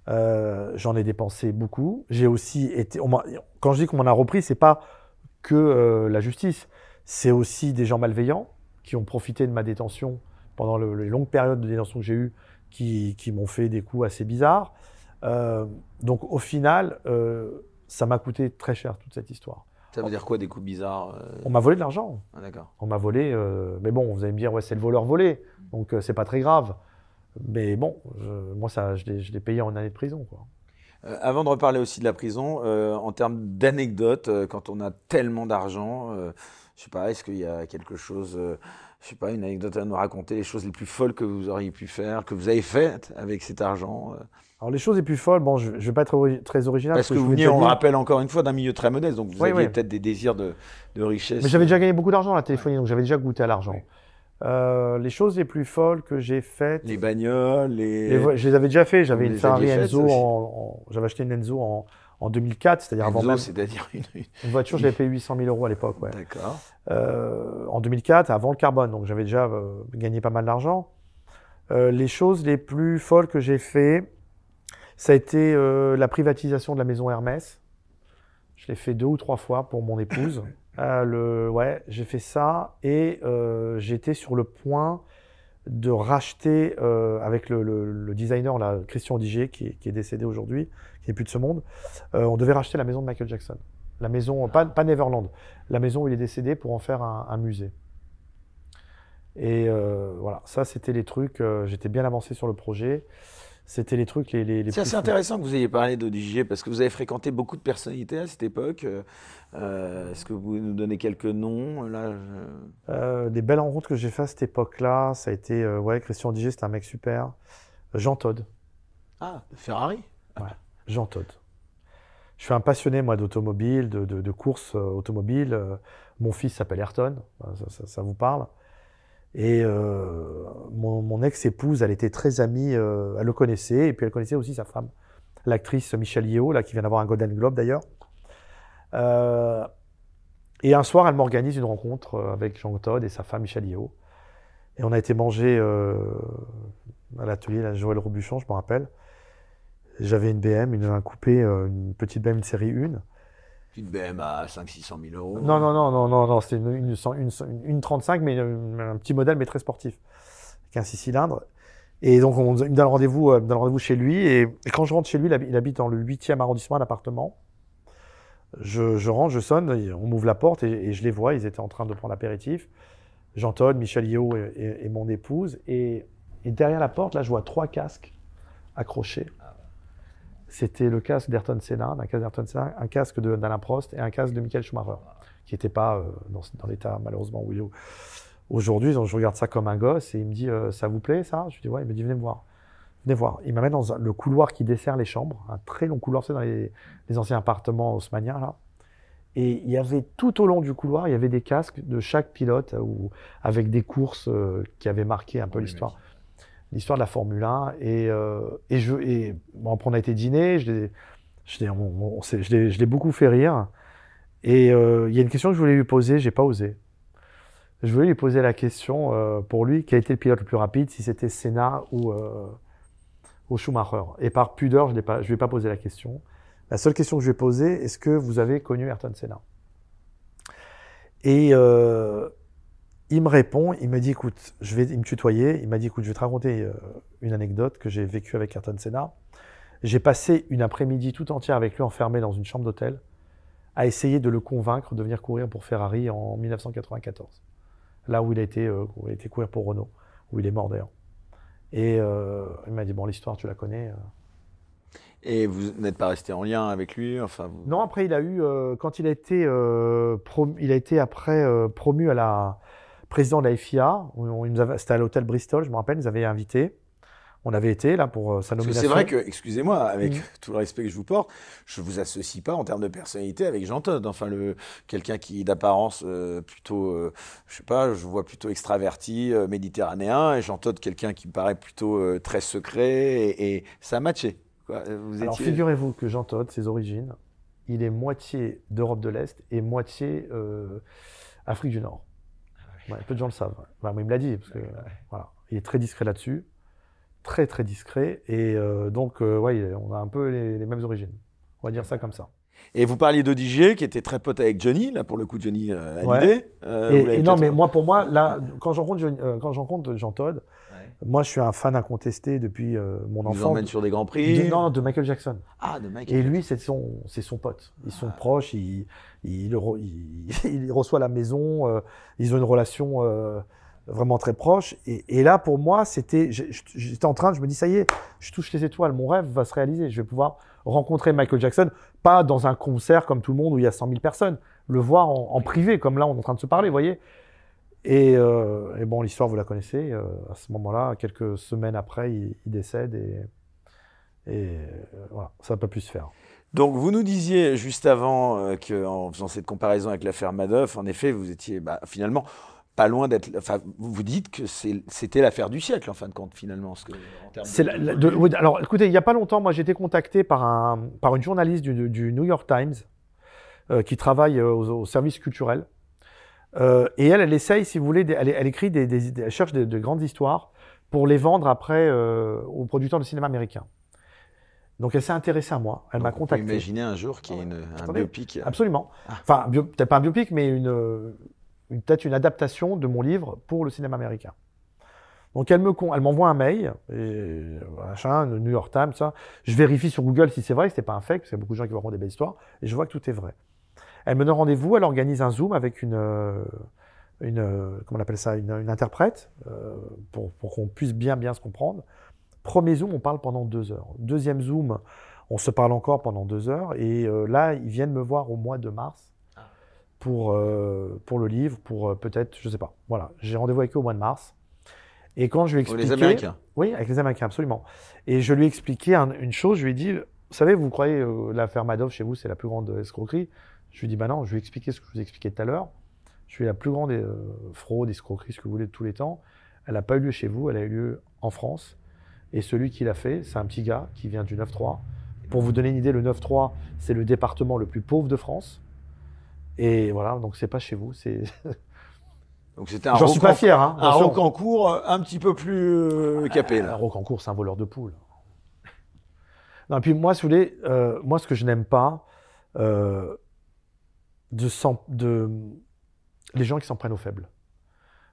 J'en ai dépensé beaucoup. J'ai aussi été. quand je dis qu'on m'en a repris, c'est pas que la justice, c'est aussi des gens malveillants qui ont profité de ma détention pendant les longues périodes de détention que j'ai eues, qui, qui m'ont fait des coups assez bizarres. donc au final, ça m'a coûté très cher toute cette histoire. Ça veut dire quoi des coups bizarres euh? On m'a volé de l'argent. Ah, d'accord. On m'a volé, euh, mais bon, vous allez me dire, ouais, c'est le voleur volé, donc euh, c'est pas très grave. Mais bon, moi, ça, je l'ai payé en année de prison. Quoi. Avant de reparler aussi de la prison, en termes d'anecdotes, quand on a tellement d'argent, je sais pas, est-ce qu'il y a quelque chose, je sais pas, une anecdote à nous raconter, les choses les plus folles que vous auriez pu faire, que vous avez faites avec cet argent alors les choses les plus folles, bon, je ne vais pas être très original. Parce, que, vous venez, on le rappelle encore une fois, d'un milieu très modeste, donc vous aviez peut-être des désirs de, richesse. Mais j'avais déjà gagné beaucoup d'argent à la téléphonie, donc j'avais déjà goûté à l'argent. Euh, les choses les plus folles que j'ai faites. Les bagnoles, les... Je les avais déjà fait. J'avais une Ferrari Enzo, en, j'avais acheté une Enzo en, en 2004, c'est-à-dire avant même. c'est-à-dire une... une voiture, je l'avais payé 800 000 euros à l'époque, ouais. D'accord. Euh, en 2004, avant le carbone, donc j'avais déjà euh, gagné pas mal d'argent. les choses les plus folles que j'ai fait, ça a été euh, la privatisation de la maison Hermès. Je l'ai fait deux ou trois fois pour mon épouse. Euh, le, ouais, j'ai fait ça et euh, j'étais sur le point de racheter avec le, designer là, Christian Digier qui, est décédé aujourd'hui, qui n'est plus de ce monde. on devait racheter la maison de Michael Jackson, la maison pas, Neverland, la maison où il est décédé pour en faire un, musée. Et voilà, ça c'était les trucs. J'étais bien avancé sur le projet. C'était les trucs les, les, C'est assez intéressant que vous ayez parlé d'ODJ parce que vous avez fréquenté beaucoup de personnalités à cette époque. Euh, est-ce que vous pouvez nous donner quelques noms là euh, Des belles rencontres que j'ai faites à cette époque-là, ça a été euh, ouais, Christian Digier, c'était un mec super. Jean Todd. Ah, Ferrari Ouais, Jean Todd. Je suis un passionné, moi, d'automobile, de, de, de courses automobiles. Mon fils s'appelle Ayrton, ça, ça, vous parle. Et euh, mon, ex-épouse, elle était très amie, euh, elle le connaissait, et puis elle connaissait aussi sa femme, l'actrice Michelle Yeo, là, qui vient d'avoir un Golden Globe d'ailleurs. Euh, et un soir, elle m'organise une rencontre avec Jean Todd et sa femme Michelle Yeo. Et on a été manger à l'atelier, la Joël Robuchon, je me rappelle. J'avais une BM, une, un coupé, une petite BM, série 1. Une BM à 500-600 000 euros Non, non, non, non, non, non c'était une, une, une, 35, mais un petit modèle, mais très sportif, avec un 6 cylindres. Et donc, on, il me donne rendez-vous euh, rendez chez lui. Et, quand je rentre chez lui, il habite dans le 8e arrondissement, un appartement. Je, rentre, je sonne, on m'ouvre la porte et, je les vois. Ils étaient en train de prendre l'apéritif. Jean-Todd, Michel Yeo et, mon épouse. Et, derrière la porte, là, je vois trois casques accrochés c'était le casque d'Ayrton Senna, un casque d'Ayrton Senna, un casque d'Alain Prost et un casque de Michael Schumacher, qui n'était pas euh, dans, l'état malheureusement où il est aujourd'hui. Donc je regarde ça comme un gosse et il me dit euh, ça vous plaît ça? Je lui dis ouais. Il me dit venez me voir, venez voir. Il m'amène dans le couloir qui dessert les chambres, un très long couloir, c'est dans les, anciens appartements haussmanniens là. Et il y avait tout au long du couloir, il y avait des casques de chaque pilote ou avec des courses euh, qui avaient marqué un peu l'histoire. L'histoire de la Formule 1. Et, euh, et, je, et bon, on a été dîner, je l'ai, beaucoup fait rire. Et euh, il y a une question que je voulais lui poser, j'ai pas osé. Je voulais lui poser la question euh, pour lui, quel était le pilote le plus rapide, si c'était Senna ou, euh, ou Schumacher. Et par pudeur, je ne lui ai pas posé la question. La seule question que je lui ai posée, est-ce que vous avez connu Ayrton Senna? Et il me répond, il me dit, écoute, je vais, il me tutoyait, il m'a dit, écoute, je vais te raconter euh, une anecdote que j'ai vécue avec Ayrton Senna. J'ai passé une après-midi tout entière avec lui enfermé dans une chambre d'hôtel à essayer de le convaincre de venir courir pour Ferrari en 1994. Là où il a été, euh, où il a été courir pour Renault, où il est mort d'ailleurs. Et euh, il m'a dit, bon, l'histoire, tu la connais. Et vous n'êtes pas resté en lien avec lui enfin, vous- Non, après, il a eu, euh, quand il a été, euh, prom- il a été après promu à la président de la FIA, c'était à l'hôtel Bristol, je me rappelle, ils nous avaient invités. On avait été là pour euh, sa nomination. c'est vrai que, excusez-moi, avec Mhm. tout le respect que je vous porte, je vous associe pas en termes de personnalité avec Jean Todt. Enfin, le quelqu'un qui d'apparence euh, plutôt, euh, je sais pas, je vois plutôt extraverti, euh, méditerranéen, et Jean Todt quelqu'un qui me paraît plutôt très secret, et, et ça a matché. quoi. Vous Alors étiez- figurez-vous que Jean Todt, ses origines, il est moitié d'Europe de l'Est et moitié Afrique du Nord. Ouais, peu de gens le savent. ouais. Bah, moi, il me l'a dit, parce que voilà, il est très discret là-dessus, très très discret, et euh, donc euh, ouais, on a un peu les, les mêmes origines. On va dire ça comme ça. Et vous parliez d'Odigier, qui était très pote avec Johnny, là pour le coup Johnny euh, Ouais. Vous l'avez et non, mais moi, pour moi, là, quand je rencontre, Jean- quand Ouais. Moi, je suis un fan incontesté depuis euh, mon Il vous enfance. emmène sur des grands prix. De, non, de Michael Jackson. Ah, de Mike. Et lui, c'est son, c'est son pote. Ils sont proches, il, il, il, il reçoit la maison, euh, ils ont une relation euh, vraiment très proche. Et, et là, pour moi, c'était, j'étais en train, je me dis, ça y est, je touche les étoiles, mon rêve va se réaliser. Je vais pouvoir rencontrer Michael Jackson, pas dans un concert comme tout le monde où il y a 100 000 personnes, le voir en, en privé, comme là, on est en train de se parler, vous voyez. Et, euh, et bon, l'histoire, vous la connaissez. euh, à ce moment-là, quelques semaines après, il, il décède et, et euh, voilà, ça n'a pas pu se faire. Donc, vous nous disiez juste avant qu'en faisant cette comparaison avec l'affaire Madoff, en effet, vous étiez bah, finalement pas loin d'être. Enfin, vous dites que c'était l'affaire du siècle, en fin de compte, finalement. ce que- en de- la- la- de- oui, alors, écoutez, il n'y a pas longtemps, moi, j'ai été contacté par, un, par une journaliste du, du New York Times euh, qui travaille euh, au, au service culturel. Euh, et elle, elle essaye, si vous voulez, elle, elle écrit des, des- des- elle cherche de, de grandes histoires pour les vendre après euh, aux producteurs de cinéma américains. Donc, elle s'est intéressée à moi. Elle m'a contacté. imaginer un jour qu'il y ait une- un biopic. Absolument. Ah. Enfin, peut-être pas un biopic, mais une, euh, une- peut-être une adaptation de mon livre pour le cinéma américain. Donc elle me elle m'envoie un mail, et, machin, le New York Times, ça. Je vérifie sur Google si c'est vrai, que c'est pas un fake, parce qu'il y a beaucoup de gens qui vont raconter des belles histoires, et je vois que tout est vrai. Elle me donne rendez-vous, elle organise un zoom avec une, euh, une euh, comment on appelle ça, une, une interprète, euh, pour, pour qu'on puisse bien bien se comprendre. Premier zoom, on parle pendant deux heures. Deuxième zoom, on se parle encore pendant deux heures. Et euh, là, ils viennent me voir au mois de mars pour, euh, pour le livre, pour peut-être, je sais pas. Voilà, j'ai rendez-vous avec eux au mois de mars. Et quand je lui ai Pour expliqué... les Américains. Oui, avec les Américains, absolument. Et je lui ai expliqué un- une chose, je lui ai dit, vous savez, vous croyez euh, l'affaire Madoff chez vous, c'est la plus grande escroquerie Je lui dit, bah non, je lui ai expliqué ce que je vous ai expliqué tout à l'heure. Je suis la plus grande euh, fraude, escroquerie, ce que vous voulez de tous les temps. Elle n'a pas eu lieu chez vous, elle a eu lieu en France. Et celui qui l'a fait, c'est un petit gars qui vient du 9-3. Pour vous donner une idée, le 9-3, c'est le département le plus pauvre de France. Et voilà, donc c'est pas chez vous, c'est. Donc c'était un J'en suis pas fier, hein. Un attention. Rocancourt un petit peu plus euh, capé, Un là. Rocancourt, c'est un voleur de poules. Non, et puis moi, si vous voulez, euh, moi, ce que je n'aime pas, euh, de, de les gens qui s'en prennent aux faibles,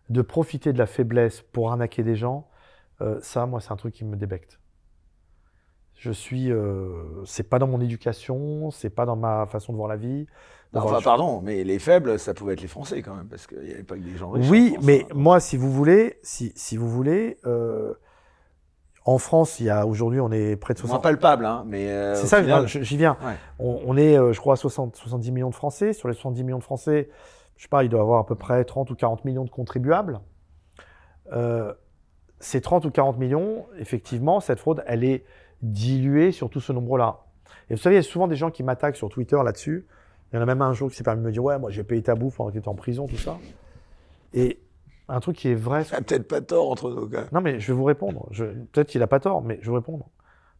de profiter de la faiblesse pour arnaquer des gens, euh, ça, moi, c'est un truc qui me débecte. Je suis, euh, c'est pas dans mon éducation, c'est pas dans ma façon de voir la vie. Non, enfin, pardon, mais les faibles, ça pouvait être les Français quand même, parce qu'il n'y avait pas que des gens riches. Oui, France, mais hein. moi, si vous voulez, si, si vous voulez, euh, en France, il y a aujourd'hui, on est près de 60. Moins palpable, hein, mais. euh, C'est ça, final- j'y viens. Ouais. On, on est, euh, je crois, à 60, 70 millions de Français. Sur les 70 millions de Français, je sais pas, il doit y avoir à peu près 30 ou 40 millions de contribuables. Euh, ces 30 ou 40 millions, effectivement, cette fraude, elle est diluée sur tout ce nombre-là. Et vous savez, il y a souvent des gens qui m'attaquent sur Twitter là-dessus. Il y en a même un jour qui s'est permis de me dire Ouais, moi j'ai payé ta bouffe pendant que tu étais en prison, tout ça. Et un truc qui est vrai. Il a peut-être pas tort entre nous, gars. Non, mais je vais vous répondre. Je- Peut-être qu'il n'a pas tort, mais je vais vous répondre.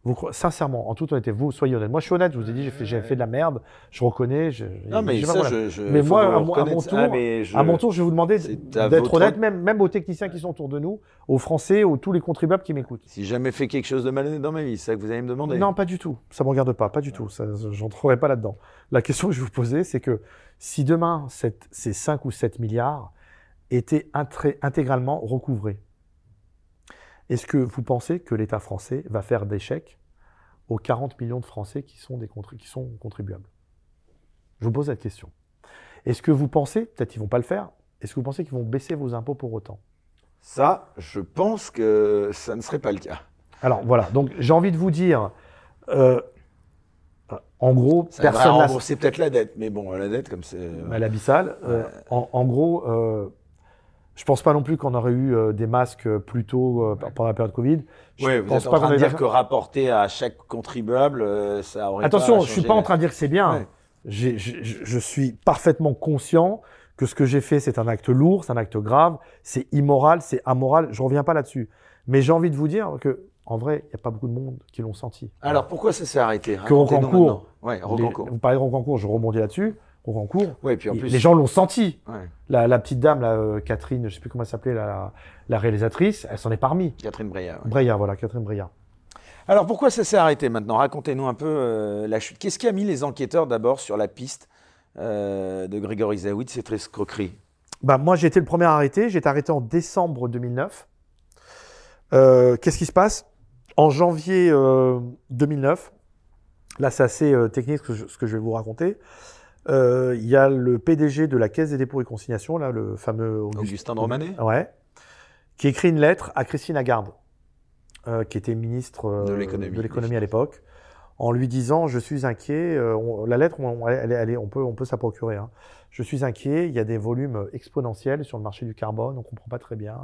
Vous, sincèrement, en toute honnêteté, vous soyez honnête. Moi, je suis honnête. Je vous ai dit, j'ai fait, j'ai fait de la merde. Je reconnais. je- Non, mais ça, je, je- Mais moi, à mon- à mon reconnaître. tour- Ah, je- À mon tour, je vais vous demander d'être honnête, même, même aux techniciens qui sont autour de nous, aux Français, aux tous les contribuables qui m'écoutent. Si j'ai jamais fait quelque chose de malhonnête dans ma vie, c'est ça que vous allez me demander. Non, pas du tout. Ça me regarde pas, pas du tout. Ça, j'entrerai pas là-dedans. La question que je vais vous poser, c'est que si demain cette- ces 5 ou 7 milliards intré- intégralement recouvrés, est-ce que vous pensez que l'État français va faire des chèques aux 40 millions de Français qui sont, des contri- qui sont contribuables? Je vous pose cette question. Est-ce que vous pensez, peut-être qu'ils vont pas le faire, est-ce que vous pensez qu'ils vont baisser vos impôts pour autant? Ça, je pense que ça ne serait pas le cas. Alors voilà, donc j'ai envie de vous dire, euh, en gros, Ça va personne n'a rembourser peut-être la dette, mais bon, la dette, comme c'est. à l'abyssal. Euh, en, en gros, euh, je pense pas non plus qu'on aurait eu euh, des masques plus tôt euh, pendant la période Covid. Je Ouais, vous pense êtes en pas train qu'on de dire que rapporter à chaque contribuable, euh, ça aurait Attention, pas je suis pas en train de dire que c'est bien. Ouais. J'ai- Je, suis parfaitement conscient que ce que j'ai fait, c'est un acte lourd, c'est un acte grave, c'est immoral, c'est amoral. Je reviens pas là-dessus. Mais j'ai envie de vous dire que, en vrai, il n'y a pas beaucoup de monde qui l'ont senti. Alors pourquoi ça s'est arrêté? Que maintenant. Ouais, Les- vous parlez de Rocancourt, je rebondis là-dessus. Rocancourt, Ouais, puis en plus. les gens l'ont senti. Ouais, La, la petite dame, là, euh, Catherine, je sais plus comment elle s'appelait, la, la réalisatrice, elle s'en est parmi. Catherine Breillat. ouais. Breillat, voilà, Catherine Breillat. Alors pourquoi ça s'est arrêté maintenant? Racontez-nous un peu euh, la chute. Qu'est-ce qui a mis les enquêteurs d'abord sur la piste euh, de Grégory Zaoui de cette escroquerie? Bah, moi, j'ai été le premier arrêté. J'ai été arrêté en décembre 2009. Euh, Qu'est-ce qui se passe? En janvier euh, 2009, là, c'est assez technique ce que, je, ce que je vais vous raconter. Euh, Il y a le PDG de la Caisse des dépôts et consignations, là, le fameux Auguste- Augustin de Romanet Ouais. Qui écrit une lettre à Christine Lagarde, euh, qui était ministre euh, De l'économie, à l'époque, en lui disant Je suis inquiet. on- la lettre, on, elle, est- elle est- on peut, on peut se la procurer. hein. Je suis inquiet. Il y a des volumes exponentiels sur le marché du carbone. On comprend pas très bien.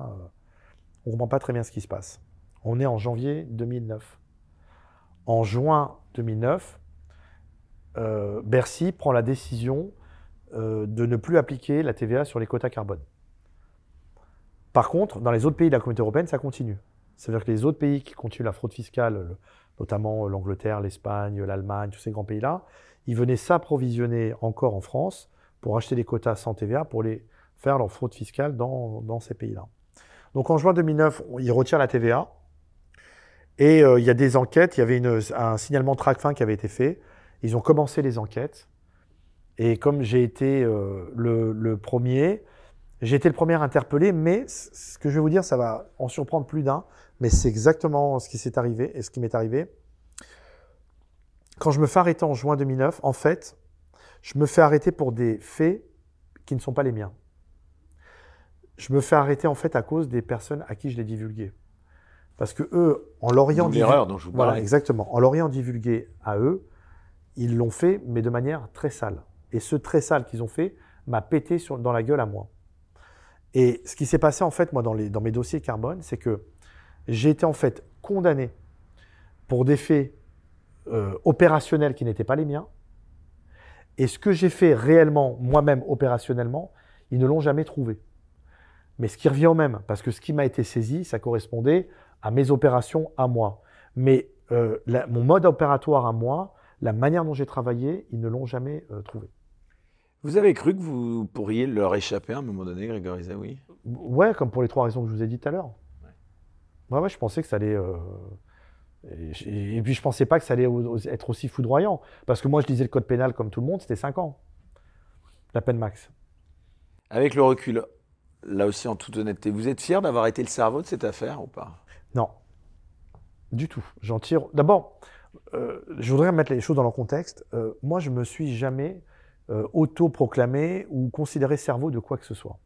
on comprend pas très bien ce qui se passe. On est en janvier 2009. En juin 2009, euh, Bercy prend la décision euh, de ne plus appliquer la TVA sur les quotas carbone. Par contre, dans les autres pays de la communauté européenne, ça continue. C'est-à-dire que les autres pays qui continuent la fraude fiscale, le- notamment l'Angleterre, l'Espagne, l'Allemagne, tous ces grands pays-là, ils venaient s'approvisionner encore en France pour acheter des quotas sans TVA pour les faire leur fraude fiscale dans, ces pays-là. Donc en juin 2009, on- ils retirent la TVA et euh, il y a des enquêtes. Il y avait un signalement TRACFIN qui avait été fait. Ils ont commencé les enquêtes. Et comme j'ai été euh, le, le premier, j'ai été le premier interpellé, mais ce que je vais vous dire, ça va en surprendre plus d'un, mais c'est exactement ce qui s'est arrivé et ce qui m'est arrivé. Quand je me fais arrêter en juin 2009, en fait, je me fais arrêter pour des faits qui ne sont pas les miens. Je me fais arrêter en fait à cause des personnes à qui je l'ai divulgué. Parce que eux, en l'Orient Double erreur dont je vous voilà, parlais. exactement. En l'Orient divulgué à eux, ils l'ont fait, mais de manière très sale. Et ce très sale qu'ils ont fait m'a pété dans la gueule à moi. Et ce qui s'est passé en fait, moi, dans, mes dossiers carbone, c'est que j'ai été en fait condamné pour des faits euh, opérationnels qui n'étaient pas les miens. Et ce que j'ai fait réellement, moi-même, opérationnellement, ils ne l'ont jamais trouvé. Mais ce qui revient au même, parce que ce qui m'a été saisi, ça correspondait à mes opérations à moi. Mais euh, mon mode opératoire à moi, la manière dont j'ai travaillé, ils ne l'ont jamais euh, trouvé. Vous avez cru que vous pourriez leur échapper à un moment donné, Grégory Zaoui Ouais, comme pour les trois raisons que je vous ai dit tout à l'heure. Ouais, ouais, je pensais que ça allait. euh, Et, puis je pensais pas que ça allait être aussi foudroyant. Parce que moi, je lisais le code pénal comme tout le monde, c'était 5 ans. La peine max. Avec le recul, là aussi en toute honnêteté, vous êtes fier d'avoir été le cerveau de cette affaire ou pas? Non. Du tout. J'en tire. D'abord, euh, je voudrais mettre les choses dans leur contexte. Euh, moi, je me suis jamais euh, auto-proclamé ou considéré cerveau de quoi que ce soit.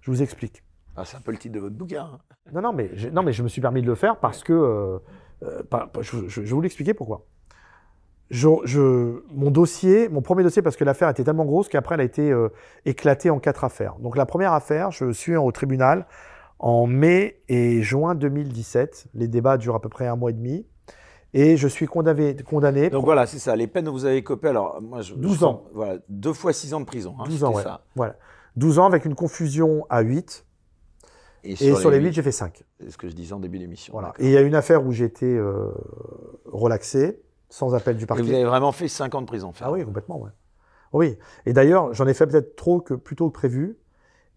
Je vous explique. ah, C'est un peu le titre de votre bouquin. hein. Non, non, mais je, non, mais je me suis permis de le faire parce que. euh, pas- pas- je, vais vous l'expliquer pourquoi. Je, je- mon dossier, mon premier dossier, parce que l'affaire était tellement grosse qu'après elle a été éclatée en quatre affaires. Donc la première affaire, je suis au tribunal en mai et juin 2017. Les débats durent à peu près un mois et demi. Et je suis condamné. condamné Donc voilà, c'est ça. Les peines dont vous avez copé, alors moi, je, 12 je- ans. Voilà, deux fois six ans de prison. hein, 12 ans, c'était ouais. ça. Voilà. 12 ans avec une confusion à 8. Et sur, les 8, j'ai fait 5. C'est ce que je disais en début d'émission. Voilà. Et il y a une affaire où j'ai été euh, relaxé, sans appel du parquet. Et vous avez vraiment fait 5 ans de prison ferme Ah oui, complètement, ouais. Oui. Et d'ailleurs, j'en ai fait peut-être trop que plus tôt que prévu.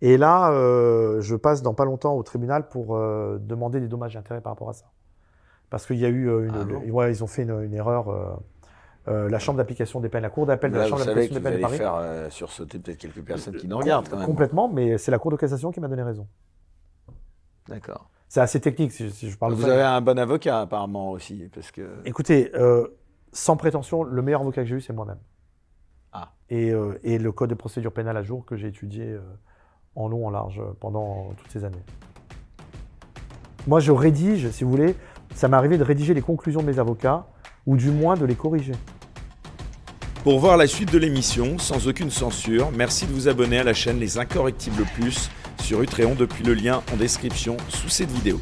Et là, euh, je passe dans pas longtemps au tribunal pour euh, demander des dommages et intérêts par rapport à ça. Parce qu'il y a eu une, ah ouais, ils ont fait une, une erreur. Euh, la chambre d'application des peines, la cour d'appel de la chambre d'application des peines de Paris. faire euh, sursauter peut-être quelques personnes qui nous regardent quand même. Complètement, mais c'est la cour de cassation qui m'a donné raison. D'accord. C'est assez technique si, je parle. Vous avez un bon avocat apparemment aussi, parce que. Écoutez, euh, sans prétention, le meilleur avocat que j'ai eu, c'est moi-même. Ah. Et, et, le code de procédure pénale à jour que j'ai étudié en long, en large pendant toutes ces années. Moi, je rédige, si vous voulez, ça m'est arrivé de rédiger les conclusions de mes avocats, ou du moins de les corriger. Pour voir la suite de l'émission, sans aucune censure, merci de vous abonner à la chaîne Les Incorrectibles Plus sur Utréon depuis le lien en description sous cette vidéo.